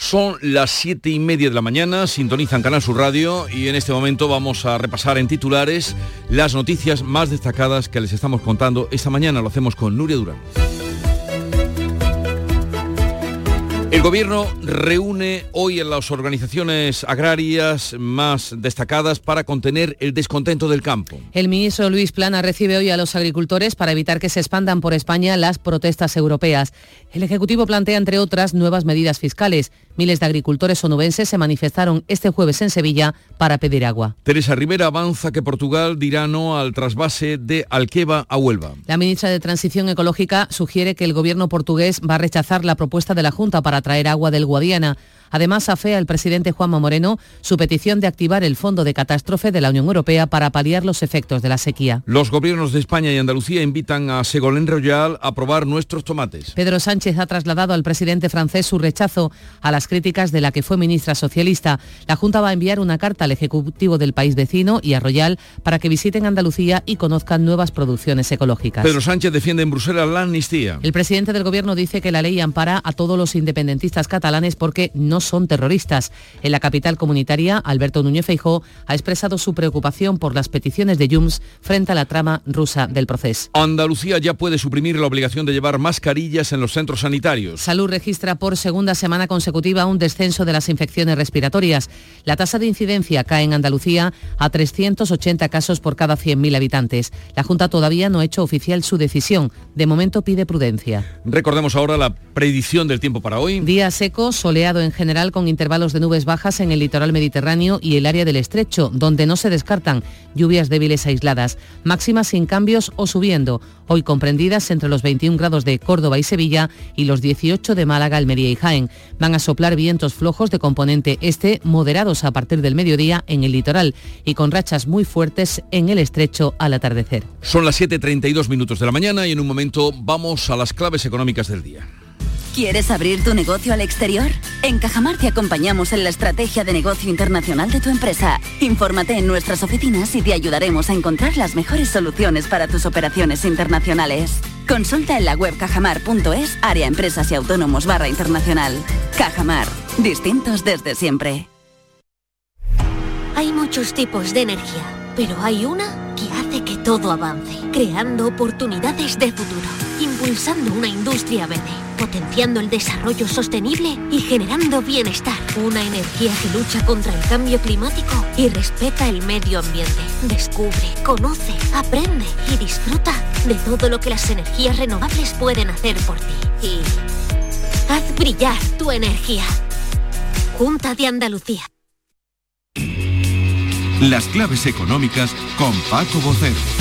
Son las siete y media de la mañana, sintonizan Canal Sur Radio y en este momento vamos a repasar en titulares las noticias más destacadas que les estamos contando esta mañana. Lo hacemos con Nuria Durán. El gobierno reúne hoy a las organizaciones agrarias más destacadas para contener el descontento del campo. El ministro Luis Plana recibe hoy a los agricultores para evitar que se expandan por España las protestas europeas. El Ejecutivo plantea, entre otras, nuevas medidas fiscales. Miles de agricultores onubenses se manifestaron este jueves en Sevilla para pedir agua. Teresa Rivera avanza que Portugal dirá no al trasvase de Alqueva a Huelva. La ministra de Transición Ecológica sugiere que el gobierno portugués va a rechazar la propuesta de la Junta para traer agua del Guadiana. Además, afea el presidente Juanma Moreno su petición de activar el Fondo de Catástrofe de la Unión Europea para paliar los efectos de la sequía. Los gobiernos de España y Andalucía invitan a Segolén Royal a probar nuestros tomates. Pedro Sánchez ha trasladado al presidente francés su rechazo a las críticas de la que fue ministra socialista. La Junta va a enviar una carta al Ejecutivo del país vecino y a Royal para que visiten Andalucía y conozcan nuevas producciones ecológicas. Pedro Sánchez defiende en Bruselas la amnistía. El presidente del Gobierno dice que la ley ampara a todos los independentistas catalanes porque no son terroristas. En la capital comunitaria, Alberto Núñez Feijó ha expresado su preocupación por las peticiones de Junts frente a la trama rusa del proceso. Andalucía ya puede suprimir la obligación de llevar mascarillas en los centros sanitarios. Salud registra por segunda semana consecutiva un descenso de las infecciones respiratorias. La tasa de incidencia cae en Andalucía a 380 casos por cada 100.000 habitantes. La Junta todavía no ha hecho oficial su decisión. De momento pide prudencia. Recordemos ahora la predicción del tiempo para hoy. Día seco, soleado en general con intervalos de nubes bajas en el litoral mediterráneo y el área del estrecho, donde no se descartan lluvias débiles aisladas, máximas sin cambios o subiendo, hoy comprendidas entre los 21 grados de Córdoba y Sevilla y los 18 de Málaga, Almería y Jaén. Van a soplar vientos flojos de componente este, moderados a partir del mediodía en el litoral y con rachas muy fuertes en el estrecho al atardecer. Son las 7.32 minutos de la mañana y en un momento vamos a las claves económicas del día. ¿Quieres abrir tu negocio al exterior? En Cajamar te acompañamos en la estrategia de negocio internacional de tu empresa. Infórmate en nuestras oficinas y te ayudaremos a encontrar las mejores soluciones para tus operaciones internacionales. Consulta en la web cajamar.es, área empresas y autónomos barra internacional. Cajamar, distintos desde siempre. Hay muchos tipos de energía, pero hay una que hace que todo avance, creando oportunidades de futuro, impulsando una industria verde, potenciando el desarrollo sostenible y generando bienestar. Una energía que lucha contra el cambio climático y respeta el medio ambiente. Descubre, conoce, aprende y disfruta de todo lo que las energías renovables pueden hacer por ti. Y haz brillar tu energía. Junta de Andalucía. Las claves económicas con Paco Bocero.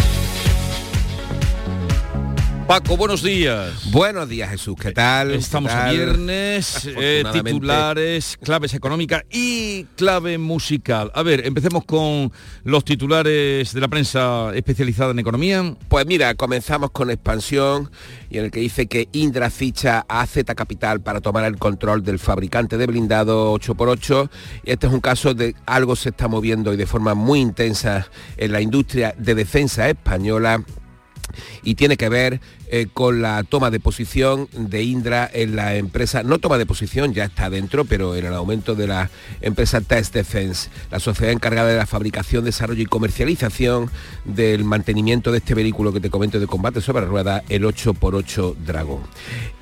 Paco, buenos días. Buenos días, Jesús. ¿Qué tal? Estamos ¿Qué tal? a viernes, eh, titulares, claves económicas y clave musical. A ver, empecemos con los titulares de la prensa especializada en economía. Pues mira, comenzamos con expansión y en el que dice que Indra ficha a Z Capital para tomar el control del fabricante de blindado 8x8. Y este es un caso de algo se está moviendo y de forma muy intensa en la industria de defensa española y tiene que ver eh, con la toma de posición de Indra en la empresa, no toma de posición, ya está dentro, pero en el aumento de la empresa Test Defense, la sociedad encargada de la fabricación, desarrollo y comercialización del mantenimiento de este vehículo que te comento de combate sobre ruedas, el 8x8 Dragon.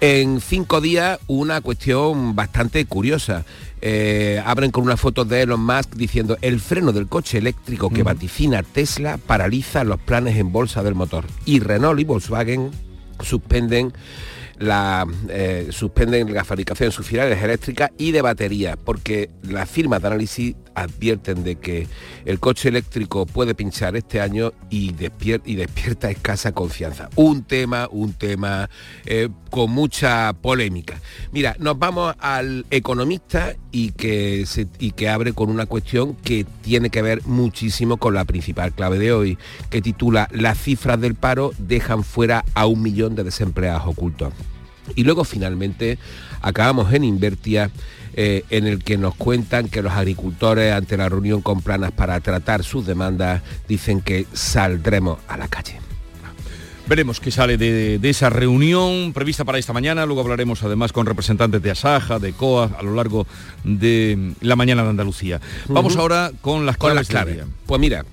En cinco días, una cuestión bastante curiosa. eh, abren con una foto de Elon Musk diciendo el freno del coche eléctrico que vaticina Tesla paraliza los planes en bolsa del motor. Y Renault y Volkswagen suspenden la, eh, suspenden la fabricación de sus finales eléctricas y de baterías, porque las firmas de análisis advierten de que el coche eléctrico puede pinchar este año y, y despierta escasa confianza. Un tema, un tema eh, con mucha polémica. Mira, nos vamos al economista y que, y que abre con una cuestión que tiene que ver muchísimo con la principal clave de hoy, que titula Las cifras del paro dejan fuera a un millón de desempleados ocultos. Y luego finalmente acabamos en Invertia eh, en el que nos cuentan que los agricultores ante la reunión con planas para tratar sus demandas dicen que saldremos a la calle. Veremos qué sale de, esa reunión prevista para esta mañana. Luego hablaremos además con representantes de Asaja, de COA, a lo largo de la mañana de Andalucía. Vamos ahora con las claves. Con Pues mira,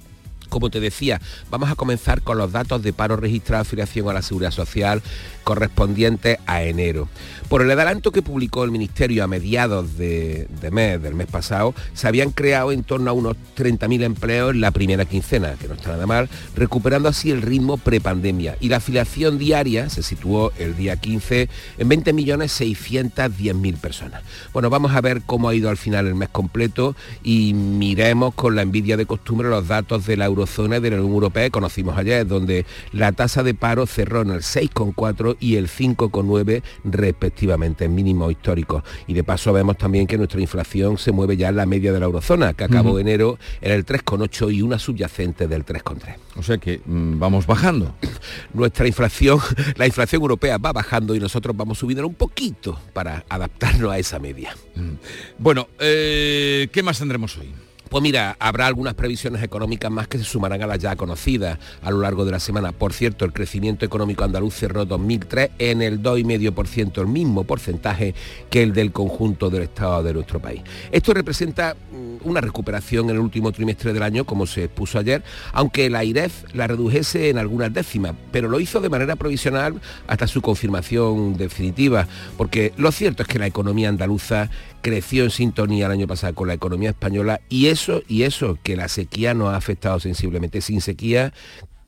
como te decía, vamos a comenzar con los datos de paro registrado afiliación a la Seguridad Social correspondientes a enero. Por el adelanto que publicó el Ministerio a mediados de, mes, del mes pasado, se habían creado en torno a unos 30.000 empleos en la primera quincena, que no está nada mal, recuperando así el ritmo prepandemia. Y la afiliación diaria se situó el día 15 en 20.610.000 personas. Bueno, vamos a ver cómo ha ido al final el mes completo y miremos con la envidia de costumbre los datos de la eurozona y de la Unión Europea que conocimos ayer, donde la tasa de paro cerró en el 6,4 y el 5,9 respectivamente, en mínimos históricos. Y de paso vemos también que nuestra inflación se mueve ya en la media de la eurozona, que acabó enero en el 3,8 y una subyacente del 3,3. O sea que mm, vamos bajando. Nuestra inflación, la inflación europea va bajando y nosotros vamos subiendo un poquito para adaptarnos a esa media. Mm. Bueno, eh, ¿qué más tendremos hoy? Pues mira, habrá algunas previsiones económicas más que se sumarán a las ya conocidas a lo largo de la semana. Por cierto, el crecimiento económico andaluz cerró 2003 en el 2,5%, el mismo porcentaje que el del conjunto del Estado de nuestro país. Esto representa mm, una recuperación en el último trimestre del año, como se expuso ayer, aunque la IREF la redujese en algunas décimas, pero lo hizo de manera provisional hasta su confirmación definitiva, porque lo cierto es que la economía andaluza creció en sintonía el año pasado con la economía española y eso, y eso, que la sequía nos ha afectado sensiblemente. Sin sequía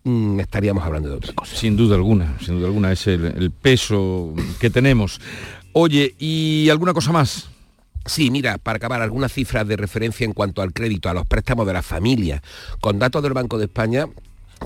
mm, estaríamos hablando de otra cosa. Sin duda alguna, sin duda alguna es el, peso que tenemos. Oye, ¿y alguna cosa más? Sí, mira, para acabar, algunas cifras de referencia en cuanto al crédito, a los préstamos de la familia. Con datos del Banco de España,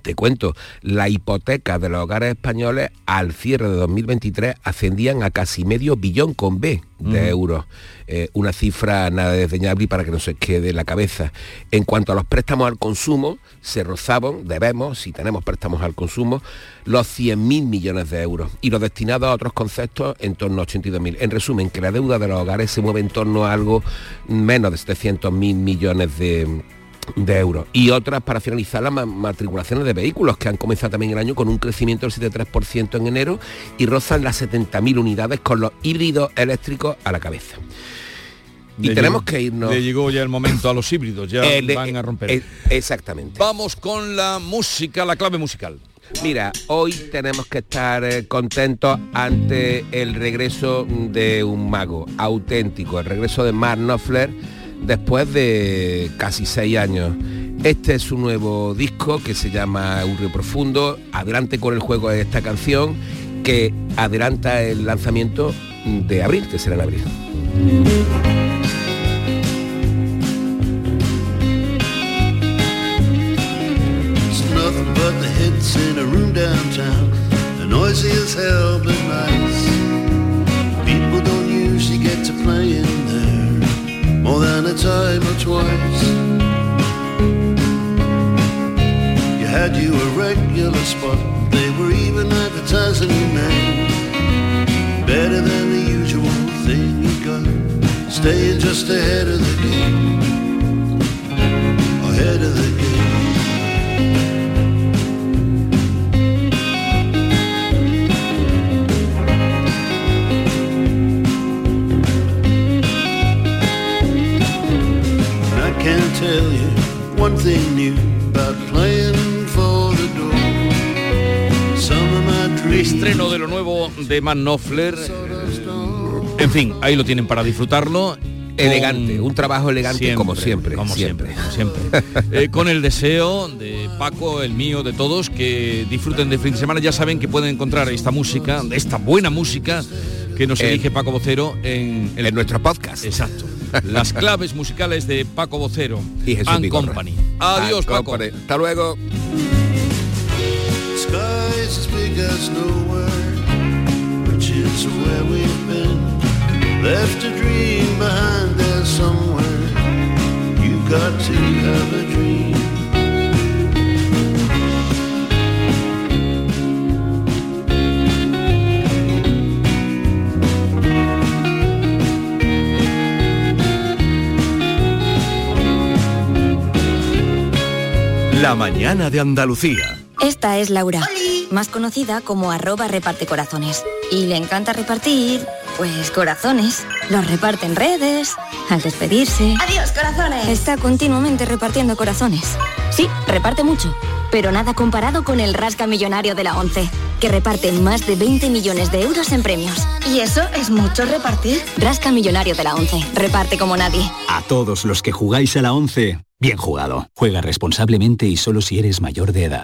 te cuento, la hipoteca de los hogares españoles al cierre de 2023 ascendían a casi medio billón con B de euros. Eh, una cifra nada desdeñable y para que no se quede la cabeza. En cuanto a los préstamos al consumo, se rozaban, debemos, si tenemos préstamos al consumo, los 100.000 millones de euros y los destinados a otros conceptos en torno a 82.000. En resumen, que la deuda de los hogares se mueve en torno a algo menos de 700.000 millones de de euros. Y otras para finalizar las matriculaciones de vehículos que han comenzado también el año con un crecimiento del 7,3% en enero y rozan las 70.000 unidades con los híbridos eléctricos a la cabeza. Y tenemos que irnos. Le llegó ya el momento a los híbridos, ya van a romper. Eh, exactamente. Vamos con la música, la clave musical. Mira, hoy tenemos que estar eh, contentos ante el regreso de un mago auténtico, el regreso de Mark Knopfler después de casi seis años. Este es su nuevo disco que se llama Un río profundo. Adelante con el juego de esta canción que adelanta el lanzamiento de abril, que será en abril. Than a time or twice. You had you a regular spot, they were even advertising your name. Better than the usual thing you got, staying just ahead of the game. Ahead of the game. Estreno de lo nuevo de Man Knopfler. En fin, ahí lo tienen para disfrutarlo. Elegante, un trabajo elegante como siempre. Como siempre, siempre. Eh, con el deseo de Paco, el mío, de todos, que disfruten de fin de semana. Ya saben que pueden encontrar esta música, esta buena música que nos elige Paco Vocero en, en nuestro podcast. Exacto. Las claves musicales de Paco Vocero y Jesús and. Company. Adiós, And Paco. Company. Hasta luego. Skies as big as nowhere, which is where we've been. Left a dream behind there somewhere. You got to have a dream. La mañana de Andalucía. Esta es Laura, más conocida como arroba reparte corazones. Y le encanta repartir, pues corazones. Los reparte en redes, al despedirse. Adiós, corazones. Está continuamente repartiendo corazones. Sí, reparte mucho, pero nada comparado con el Rasca Millonario de la ONCE, que reparte más de 20 millones de euros en premios. ¿Y eso es mucho repartir? Rasca Millonario de la ONCE, reparte como nadie. A todos los que jugáis a la 11, bien jugado. Juega responsablemente y solo si eres mayor de edad.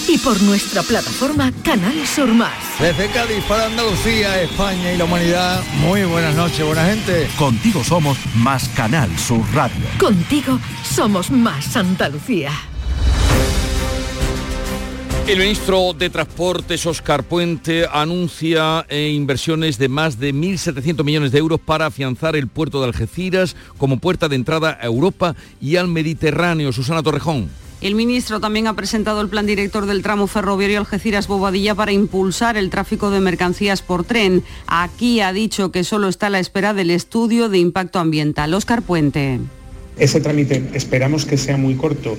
y por nuestra plataforma Canal Sur Más. Desde Cádiz para Andalucía, España y la humanidad, muy buenas noches, buena gente. Contigo somos más Canal Sur Radio. Contigo somos más Andalucía. El ministro de Transportes, Oscar Puente, anuncia eh, inversiones de más de 1.700 millones de euros para afianzar el puerto de Algeciras como puerta de entrada a Europa y al Mediterráneo. Susana Torrejón. El ministro también ha presentado el plan director del tramo ferroviario Algeciras-Bobadilla para impulsar el tráfico de mercancías por tren. Aquí ha dicho que solo está a la espera del estudio de impacto ambiental. Oscar Puente. Ese trámite esperamos que sea muy corto.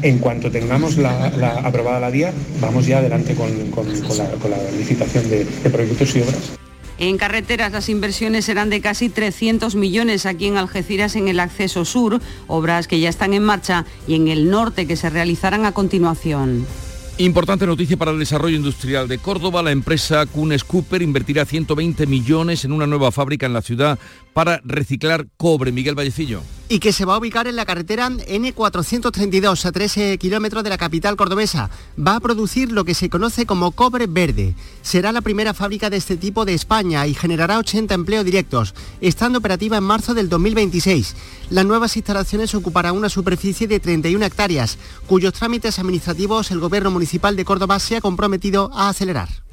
En cuanto tengamos aprobada la vía, vamos ya adelante con, la, licitación de proyectos y obras. En carreteras las inversiones serán de casi 300 millones aquí en Algeciras en el acceso sur, obras que ya están en marcha y en el norte que se realizarán a continuación. Importante noticia para el desarrollo industrial de Córdoba. La empresa Kunes Cooper invertirá 120 millones en una nueva fábrica en la ciudad para reciclar cobre. Miguel Vallecillo. y que se va a ubicar en la carretera N432 a 13 kilómetros de la capital cordobesa. Va a producir lo que se conoce como cobre verde. Será la primera fábrica de este tipo de España y generará 80 empleos directos, estando operativa en marzo del 2026. Las nuevas instalaciones ocuparán una superficie de 31 hectáreas, cuyos trámites administrativos el Gobierno Municipal de Córdoba se ha comprometido a acelerar.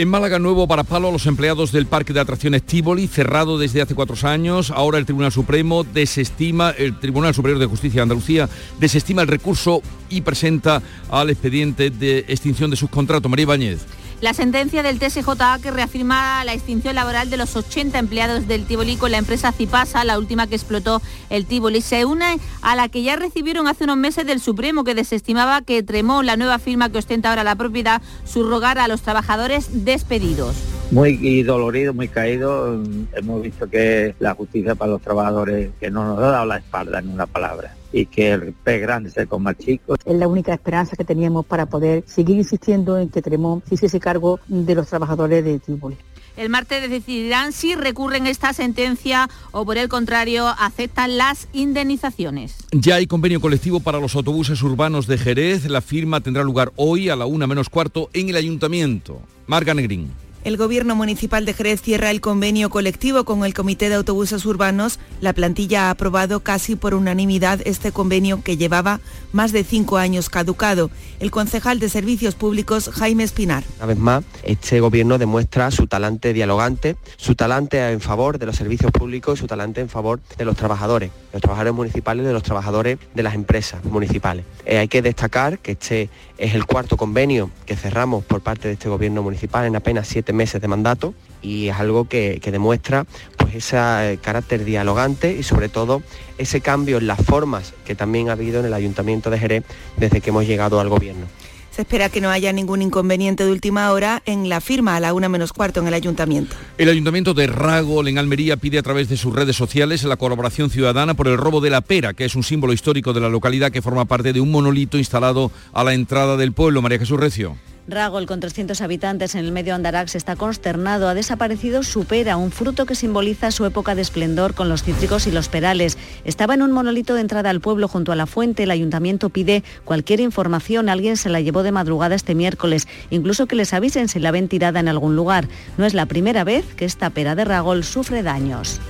En Málaga, nuevo para palo a los empleados del Parque de Atracciones Tívoli, cerrado desde hace cuatro años. Ahora el Tribunal Supremo desestima, el Tribunal Superior de Justicia de Andalucía desestima el recurso y presenta al expediente de extinción de sus contratos. María Ibáñez. La sentencia del TSJA que reafirma la extinción laboral de los 80 empleados del Tivoli con la empresa Cipasa, la última que explotó el Tivoli, se une a la que ya recibieron hace unos meses del Supremo que desestimaba que Tremó, la nueva firma que ostenta ahora la propiedad, subrogara a los trabajadores despedidos. muy dolorido, muy caído. Hemos visto que la justicia para los trabajadores que no nos ha dado la espalda en una palabra y que el pez grande se coma chico. Es la única esperanza que teníamos para poder seguir insistiendo en que Tremont se hiciese cargo de los trabajadores de Tívoli. El martes decidirán si recurren esta sentencia o por el contrario aceptan las indemnizaciones. Ya hay convenio colectivo para los autobuses urbanos de Jerez. La firma tendrá lugar hoy a la una menos cuarto en el ayuntamiento. Marga Negrín. El Gobierno Municipal de Jerez cierra el convenio colectivo con el Comité de Autobuses Urbanos. La plantilla ha aprobado casi por unanimidad este convenio que llevaba más de cinco años caducado. El concejal de Servicios Públicos, Jaime Espinar. Una vez más, este gobierno demuestra su talante dialogante, su talante en favor de los servicios públicos y su talante en favor de los trabajadores, de los trabajadores municipales de los trabajadores de las empresas municipales. Eh, hay que destacar que este es el cuarto convenio que cerramos por parte de este gobierno municipal en apenas siete meses de mandato y es algo que, que demuestra pues, pues ese carácter dialogante y sobre todo ese cambio en las formas que también ha habido en el Ayuntamiento de Jerez desde que hemos llegado al gobierno. Se espera que no haya ningún inconveniente de última hora en la firma a la una menos cuarto en el ayuntamiento. El ayuntamiento de Ragol, en Almería, pide a través de sus redes sociales la colaboración ciudadana por el robo de la pera, que es un símbolo histórico de la localidad que forma parte de un monolito instalado a la entrada del pueblo. María Jesús Recio. Ragol, con 300 habitantes en el medio Andarax, está consternado. Ha desaparecido su pera, un fruto que simboliza su época de esplendor con los cítricos y los perales. Estaba en un monolito de entrada al pueblo junto a la fuente. El ayuntamiento pide cualquier información. Alguien se la llevó de madrugada este miércoles. Incluso que les avisen si la ven tirada en algún lugar. No es la primera vez que esta pera de Ragol sufre daños.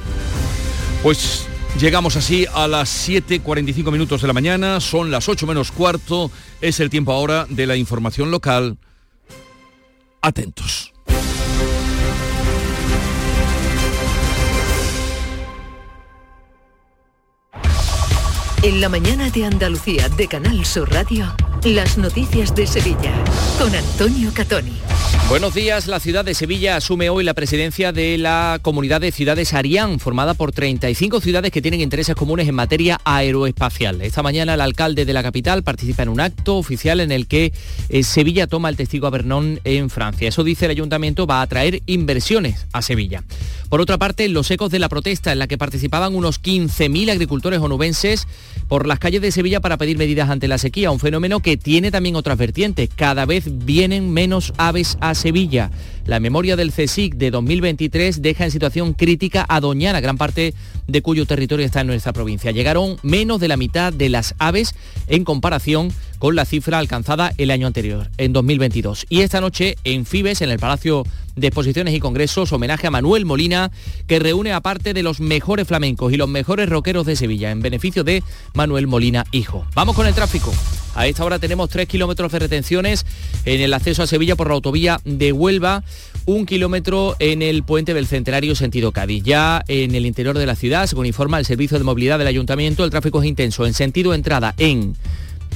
Pues Llegamos así a las 7.45 minutos de la mañana, son las 8 menos cuarto, es el tiempo ahora de la información local. Atentos. En la mañana de Andalucía de Canal Sur Radio. Las noticias de Sevilla con Antonio Catoni. Buenos días, la ciudad de Sevilla asume hoy la presidencia de la comunidad de ciudades Arián, formada por 35 ciudades que tienen intereses comunes en materia aeroespacial. Esta mañana el alcalde de la capital participa en un acto oficial en el que eh, Sevilla toma el testigo a Bernón en Francia. Eso dice el ayuntamiento va a atraer inversiones a Sevilla. Por otra parte, los ecos de la protesta en la que participaban unos 15.000 agricultores onubenses por las calles de Sevilla para pedir medidas ante la sequía, un fenómeno que tiene también otras vertientes. Cada vez vienen menos aves a Sevilla. La memoria del CSIC de 2023 deja en situación crítica a Doñana, gran parte de cuyo territorio está en nuestra provincia. Llegaron menos de la mitad de las aves en comparación con la cifra alcanzada el año anterior, en 2022. Y esta noche en Fibes, en el Palacio de Exposiciones y Congresos, homenaje a Manuel Molina, que reúne a parte de los mejores flamencos y los mejores rockeros de Sevilla, en beneficio de Manuel Molina Hijo. Vamos con el tráfico. A esta hora tenemos 3 kilómetros de retenciones en el acceso a Sevilla por la autovía de Huelva, un kilómetro en el puente del Centenario sentido Cádiz. Ya en el interior de la ciudad, según informa el Servicio de Movilidad del Ayuntamiento, el tráfico es intenso en sentido entrada en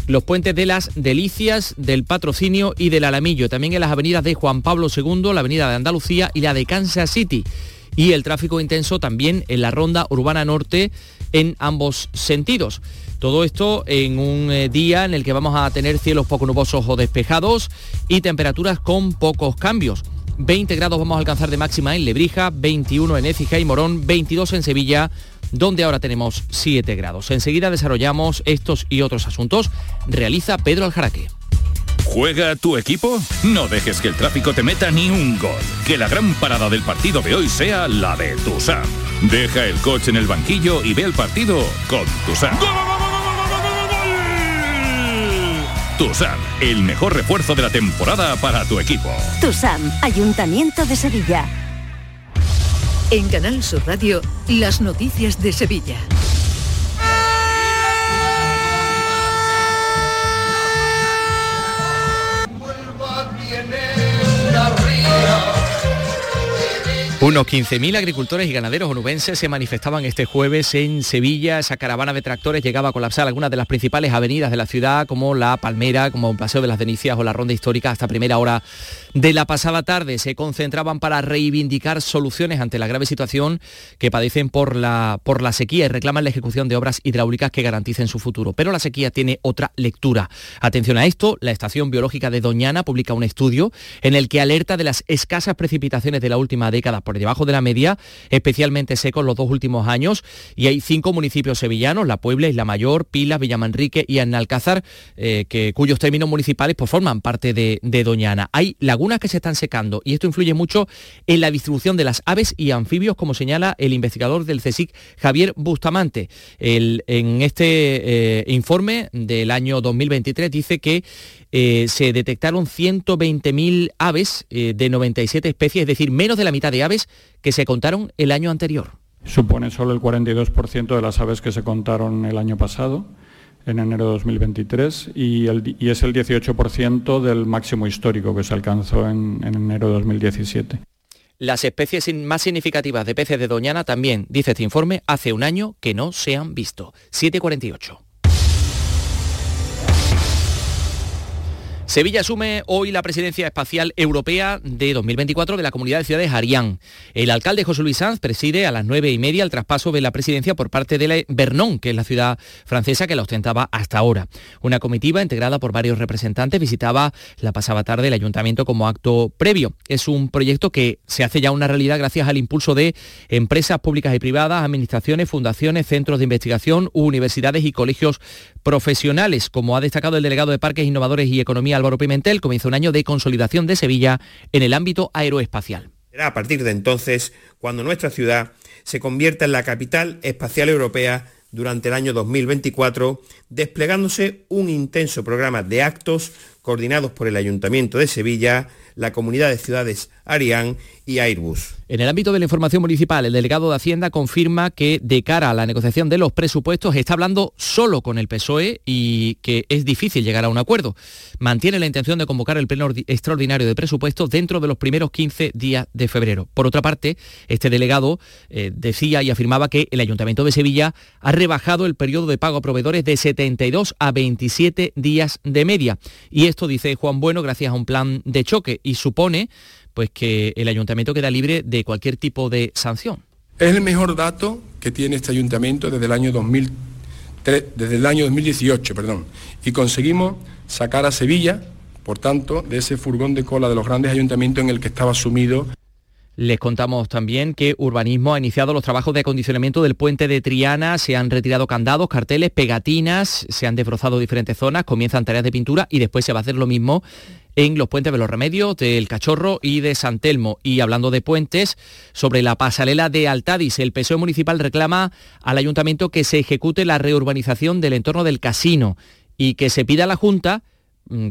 los puentes de las Delicias, del Patrocinio y del Alamillo, también en las avenidas de Juan Pablo II, la avenida de Andalucía y la de Kansas City. Y el tráfico intenso también en la ronda urbana norte en ambos sentidos. Todo esto en un eh, día en el que vamos a tener cielos poco nubosos o despejados y temperaturas con pocos cambios. 20 grados vamos a alcanzar de máxima en Lebrija, 21 en Écija y Morón, 22 en Sevilla, donde ahora tenemos 7 grados. Enseguida desarrollamos estos y otros asuntos. Realiza Pedro Aljaraque. ¿Juega tu equipo? No dejes que el tráfico te meta ni un gol. Que la gran parada del partido de hoy sea la de Tusam. Deja el coche en el banquillo y ve el partido con Tusam. Tusam, el mejor refuerzo de la temporada para tu equipo. Tusam, Ayuntamiento de Sevilla. En Canal Sur Radio, las noticias de Sevilla. Unos 15.000 agricultores y ganaderos onubenses se manifestaban este jueves en Sevilla. Esa caravana de tractores llegaba a colapsar algunas de las principales avenidas de la ciudad, como la Palmera, como el Paseo de las Denicias o la Ronda Histórica, hasta primera hora de la pasada tarde. Se concentraban para reivindicar soluciones ante la grave situación que padecen por la, por la sequía y reclaman la ejecución de obras hidráulicas que garanticen su futuro. Pero la sequía tiene otra lectura. Atención a esto, la Estación Biológica de Doñana publica un estudio en el que alerta de las escasas precipitaciones de la última década debajo de la media, especialmente secos los dos últimos años, y hay cinco municipios sevillanos, La Puebla, Isla Mayor, Pilas, Villamanrique y Annalcázar, eh, que, cuyos términos municipales pues, forman parte de, Doñana. Hay lagunas que se están secando y esto influye mucho en la distribución de las aves y anfibios, como señala el investigador del CSIC, Javier Bustamante. En este eh, informe del año 2023 dice que eh, se detectaron 120.000 aves eh, de 97 especies, es decir, menos de la mitad de aves que se contaron el año anterior. Supone solo el 42% de las aves que se contaron el año pasado, en enero de 2023, y, el di- y es el 18% del máximo histórico que se alcanzó en, en enero de 2017. Las especies más significativas de peces de Doñana también, dice este informe, hace un año que no se han visto. 748. Sevilla asume hoy la presidencia espacial europea de 2024 de la Comunidad de Ciudades Arián. El alcalde José Luis Sanz preside a las nueve y media el traspaso de la presidencia por parte de la Vernon, que es la ciudad francesa que la ostentaba hasta ahora. Una comitiva integrada por varios representantes visitaba la pasada tarde el ayuntamiento como acto previo. Es un proyecto que se hace ya una realidad gracias al impulso de empresas públicas y privadas, administraciones, fundaciones, centros de investigación, universidades y colegios profesionales, como ha destacado el delegado de Parques Innovadores y Economía Álvaro Pimentel, comienza un año de consolidación de Sevilla en el ámbito aeroespacial. Será a partir de entonces cuando nuestra ciudad se convierta en la capital espacial europea durante el año 2024, desplegándose un intenso programa de actos coordinados por el Ayuntamiento de Sevilla, la Comunidad de Ciudades Arián y Airbus. En el ámbito de la información municipal, el delegado de Hacienda confirma que de cara a la negociación de los presupuestos está hablando solo con el PSOE y que es difícil llegar a un acuerdo. Mantiene la intención de convocar el pleno extraordinario de presupuestos dentro de los primeros 15 días de febrero. Por otra parte, este delegado eh, decía y afirmaba que el Ayuntamiento de Sevilla ha rebajado el periodo de pago a proveedores de 72 a 27 días de media. Y esto, dice Juan Bueno, gracias a un plan de choque y supone pues que el ayuntamiento queda libre de cualquier tipo de sanción. Es el mejor dato que tiene este ayuntamiento desde el año 2003, desde el año 2018, perdón, y conseguimos sacar a Sevilla, por tanto, de ese furgón de cola de los grandes ayuntamientos en el que estaba sumido. Les contamos también que Urbanismo ha iniciado los trabajos de acondicionamiento del puente de Triana, se han retirado candados, carteles, pegatinas, se han desbrozado diferentes zonas, comienzan tareas de pintura y después se va a hacer lo mismo en los puentes de los Remedios, del Cachorro y de San Telmo. Y hablando de puentes, sobre la pasarela de Altadis, el PSOE municipal reclama al ayuntamiento que se ejecute la reurbanización del entorno del casino y que se pida a la Junta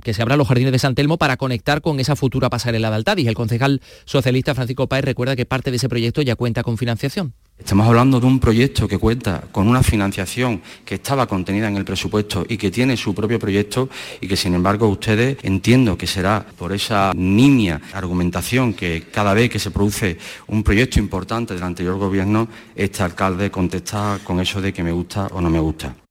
que se abran los jardines de San Telmo para conectar con esa futura pasarela de Altadis. El concejal socialista Francisco Páez recuerda que parte de ese proyecto ya cuenta con financiación. Estamos hablando de un proyecto que cuenta con una financiación que estaba contenida en el presupuesto y que tiene su propio proyecto y que sin embargo ustedes entiendo que será por esa nimia argumentación que cada vez que se produce un proyecto importante del anterior gobierno, este alcalde contesta con eso de que me gusta o no me gusta.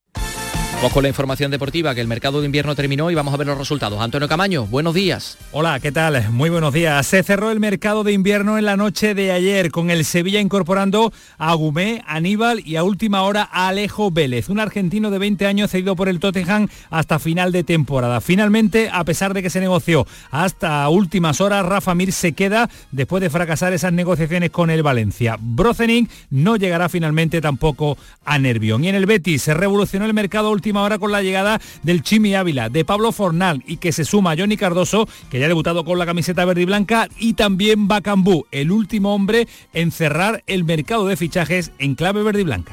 Vamos con la información deportiva, que el mercado de invierno terminó y vamos a ver los resultados. Antonio Camaño, buenos días. Hola, ¿qué tal? Muy buenos días. Se cerró el mercado de invierno en la noche de ayer, con el Sevilla incorporando a Gumé, Aníbal y a última hora a Alejo Vélez, un argentino de 20 años cedido por el Tottenham hasta final de temporada. Finalmente, a pesar de que se negoció hasta últimas horas, Rafa Mir se queda después de fracasar esas negociaciones con el Valencia. Brozening no llegará finalmente tampoco a Nervión. Y en el Betis se revolucionó el mercado último ahora con la llegada del Chimi Ávila, de Pablo Fornal y que se suma a Johnny Cardoso, que ya ha debutado con la camiseta verde y blanca, y también Bacambú, el último hombre en cerrar el mercado de fichajes en clave verde y blanca.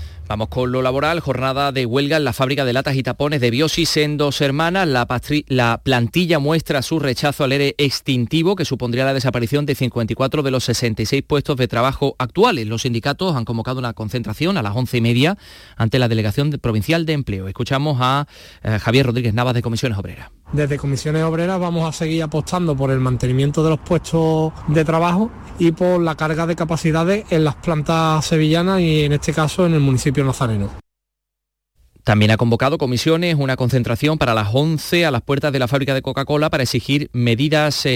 Vamos con lo laboral, jornada de huelga en la fábrica de latas y tapones de Biosis en Dos Hermanas. La, la, plantilla muestra su rechazo al ERE extintivo que supondría la desaparición de 54 de los 66 puestos de trabajo actuales. Los sindicatos han convocado una concentración a las 11 y media ante la Delegación Provincial de Empleo. Escuchamos a eh, Javier Rodríguez Navas de Comisiones Obreras. Desde Comisiones Obreras vamos a seguir apostando por el mantenimiento de los puestos de trabajo y por la carga de capacidades en las plantas sevillanas y en este caso en el municipio nazareno. También ha convocado comisiones una concentración para las 11 a las puertas de la fábrica de Coca-Cola para exigir medidas,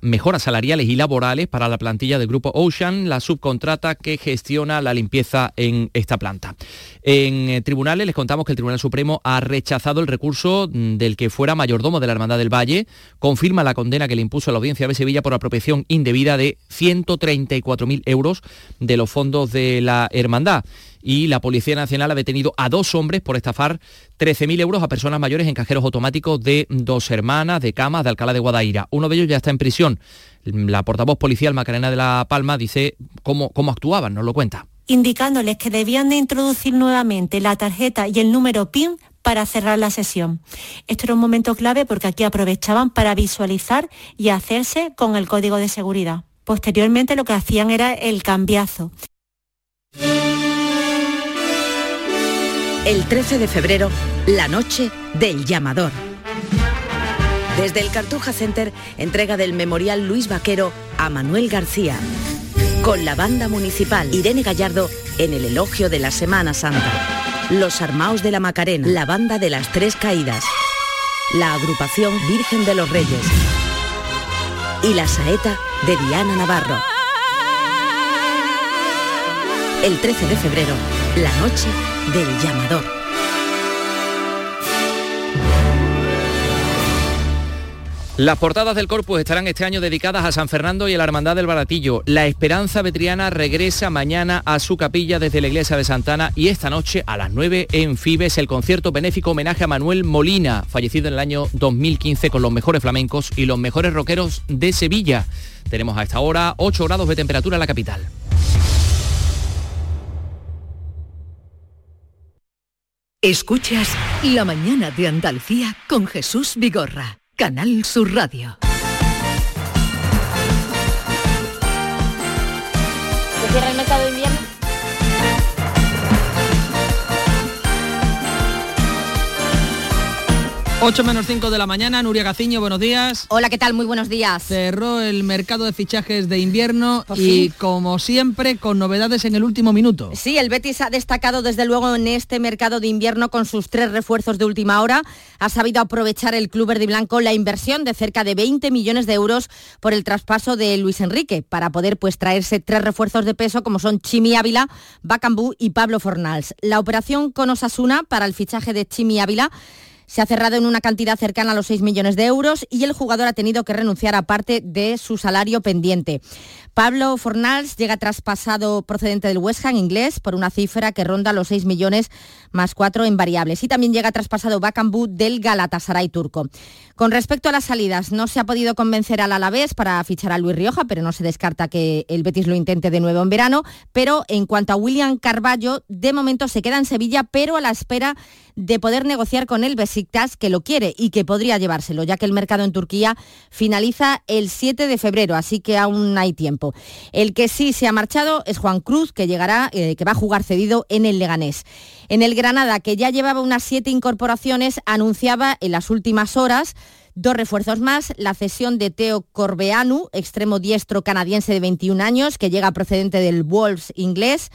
mejoras salariales y laborales para la plantilla del grupo Ocean, la subcontrata que gestiona la limpieza en esta planta. En eh, tribunales les contamos que el Tribunal Supremo ha rechazado el recurso mm, del que fuera mayordomo de la Hermandad del Valle, confirma la condena que le impuso a la Audiencia de Sevilla por apropiación indebida de 134.000 euros de los fondos de la Hermandad y la Policía Nacional ha detenido a dos hombres por estafar 13.000 euros a personas mayores en cajeros automáticos de dos hermanas de Camas de Alcalá de Guadaira. Uno de ellos ya está en prisión. La portavoz policial Macarena de la Palma dice cómo, cómo actuaban, nos lo cuenta. Indicándoles que debían de introducir nuevamente la tarjeta y el número PIN para cerrar la sesión. Esto era un momento clave porque aquí aprovechaban para visualizar y hacerse con el código de seguridad. Posteriormente lo que hacían era el cambiazo. El 13 de febrero, la noche del llamador. Desde el Cartuja Center, entrega del Memorial Luis Vaquero a Manuel García. Con la banda municipal Irene Gallardo en el elogio de la Semana Santa. Los Armaos de la Macarena, la banda de las Tres Caídas. La agrupación Virgen de los Reyes. Y la saeta de Diana Navarro. El 13 de febrero, la noche del llamador. Las portadas del Corpus estarán este año dedicadas a San Fernando y a la Hermandad del Baratillo. La Esperanza Vetriana regresa mañana a su capilla desde la iglesia de Santana y esta noche a las 9 en Fibes el concierto benéfico homenaje a Manuel Molina, fallecido en el año 2015 con los mejores flamencos y los mejores rockeros de Sevilla. Tenemos a esta hora 8 grados de temperatura en la capital. Escuchas La mañana de Andalucía con Jesús Vigorra, Canal Sur Radio. ¿Se 8 menos 5 de la mañana, Nuria Gaciño, buenos días. Hola, ¿qué tal? Muy buenos días. Cerró el mercado de fichajes de invierno y como siempre con novedades en el último minuto. Sí, el Betis ha destacado desde luego en este mercado de invierno con sus tres refuerzos de última hora. Ha sabido aprovechar el club verde y blanco la inversión de cerca de 20 millones de euros por el traspaso de Luis Enrique para poder pues traerse tres refuerzos de peso como son Chimi Ávila, Bacambú y Pablo Fornals. La operación con Osasuna para el fichaje de Chimi Ávila se ha cerrado en una cantidad cercana a los 6 millones de euros y el jugador ha tenido que renunciar a parte de su salario pendiente. Pablo Fornals llega traspasado procedente del West Ham inglés por una cifra que ronda los 6 millones más 4 en variables. Y también llega traspasado Bakambu del Galatasaray turco. Con respecto a las salidas, no se ha podido convencer al Alavés para fichar a Luis Rioja, pero no se descarta que el Betis lo intente de nuevo en verano. Pero en cuanto a William Carballo, de momento se queda en Sevilla, pero a la espera de poder negociar con el Besiktas, que lo quiere y que podría llevárselo, ya que el mercado en Turquía finaliza el 7 de febrero, así que aún hay tiempo. El que sí se ha marchado es Juan Cruz, que llegará, eh, que va a jugar cedido en el Leganés. En el Granada, que ya llevaba unas siete incorporaciones, anunciaba en las últimas horas Dos refuerzos más, la cesión de Teo Corbeanu, extremo diestro canadiense de 21 años, que llega procedente del Wolves inglés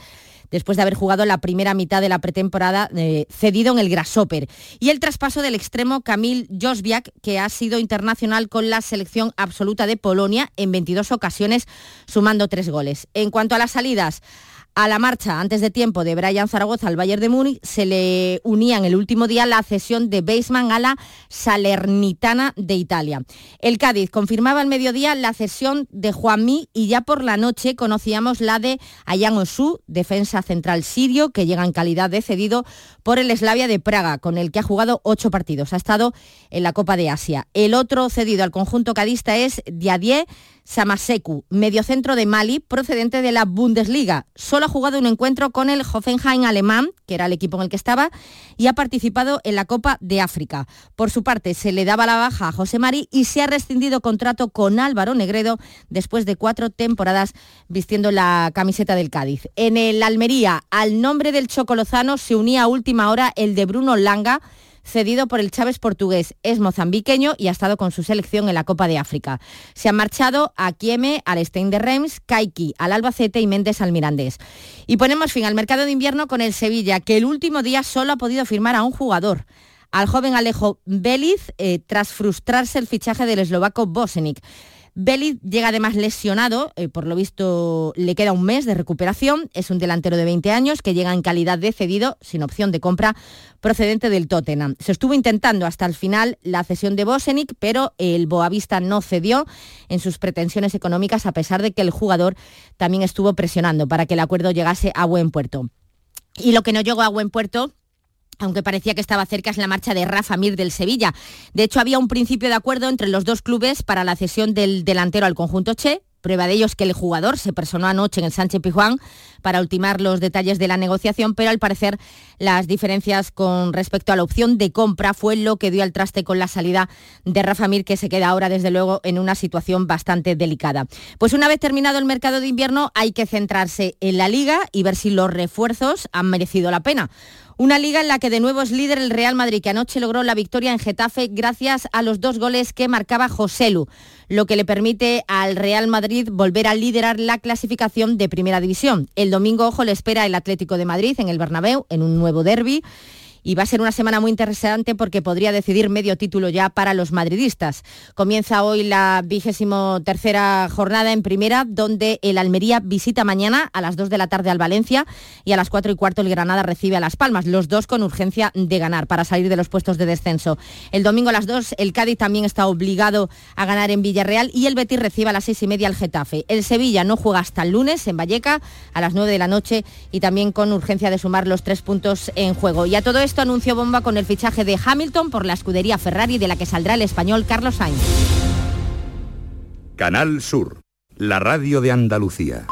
después de haber jugado la primera mitad de la pretemporada eh, cedido en el Grasshopper. Y el traspaso del extremo Kamil Josviak, que ha sido internacional con la selección absoluta de Polonia en 22 ocasiones, sumando tres goles. En cuanto a las salidas, a la marcha antes de tiempo de Brian Zaragoza al Bayern de Múnich se le unía en el último día la cesión de Baseman a la Salernitana de Italia. El Cádiz confirmaba al mediodía la cesión de Juanmi y ya por la noche conocíamos la de Ayan Osu, defensa central sirio, que llega en calidad de cedido por el Slavia de Praga, con el que ha jugado ocho partidos. Ha estado en la Copa de Asia. El otro cedido al conjunto cadista es Diadier Samaseku, mediocentro de Mali, procedente de la Bundesliga. Solo ha jugado un encuentro con el Hoffenheim alemán, que era el equipo en el que estaba, y ha participado en la Copa de África. Por su parte, se le daba la baja a José Mari y se ha rescindido contrato con Álvaro Negredo después de cuatro temporadas vistiendo la camiseta del Cádiz. En el Almería, al nombre del Chocolozano, se unía a última hora el de Bruno Langa, cedido por el Chávez portugués. Es mozambiqueño y ha estado con su selección en la Copa de África. Se han marchado a Kieme, al Stein de Reims, Kaiki, al Albacete y Méndez al Mirandés. Y ponemos fin al mercado de invierno con el Sevilla, que el último día solo ha podido firmar a un jugador al joven Alejo Beliz eh, tras frustrarse el fichaje del eslovaco Bosenic. Beliz llega además lesionado, eh, por lo visto le queda un mes de recuperación, es un delantero de 20 años que llega en calidad de cedido, sin opción de compra, procedente del Tottenham. Se estuvo intentando hasta el final la cesión de Bosenic, pero el Boavista no cedió en sus pretensiones económicas a pesar de que el jugador también estuvo presionando para que el acuerdo llegase a buen puerto. Y lo que no llegó a buen puerto aunque parecía que estaba cerca, es la marcha de Rafa Mir del Sevilla. De hecho, había un principio de acuerdo entre los dos clubes para la cesión del delantero al conjunto Che, Prueba de ello es que el jugador se personó anoche en el Sánchez Pijuán para ultimar los detalles de la negociación, pero al parecer las diferencias con respecto a la opción de compra fue lo que dio al traste con la salida de Rafa Mir, que se queda ahora desde luego en una situación bastante delicada. Pues una vez terminado el mercado de invierno hay que centrarse en la liga y ver si los refuerzos han merecido la pena. Una liga en la que de nuevo es líder el Real Madrid, que anoche logró la victoria en Getafe gracias a los dos goles que marcaba Joselu, lo que le permite al Real Madrid volver a liderar la clasificación de Primera División. El domingo, ojo, le espera el Atlético de Madrid en el Bernabéu, en un nuevo derby y va a ser una semana muy interesante porque podría decidir medio título ya para los madridistas. Comienza hoy la vigésimo tercera jornada en primera, donde el Almería visita mañana a las 2 de la tarde al Valencia y a las 4 y cuarto el Granada recibe a Las Palmas, los dos con urgencia de ganar para salir de los puestos de descenso. El domingo a las 2 el Cádiz también está obligado a ganar en Villarreal y el Betis recibe a las 6 y media al Getafe. El Sevilla no juega hasta el lunes en Valleca a las 9 de la noche y también con urgencia de sumar los tres puntos en juego. Y a todo esto anunció bomba con el fichaje de Hamilton por la escudería Ferrari de la que saldrá el español Carlos Sainz. Canal Sur, la radio de Andalucía.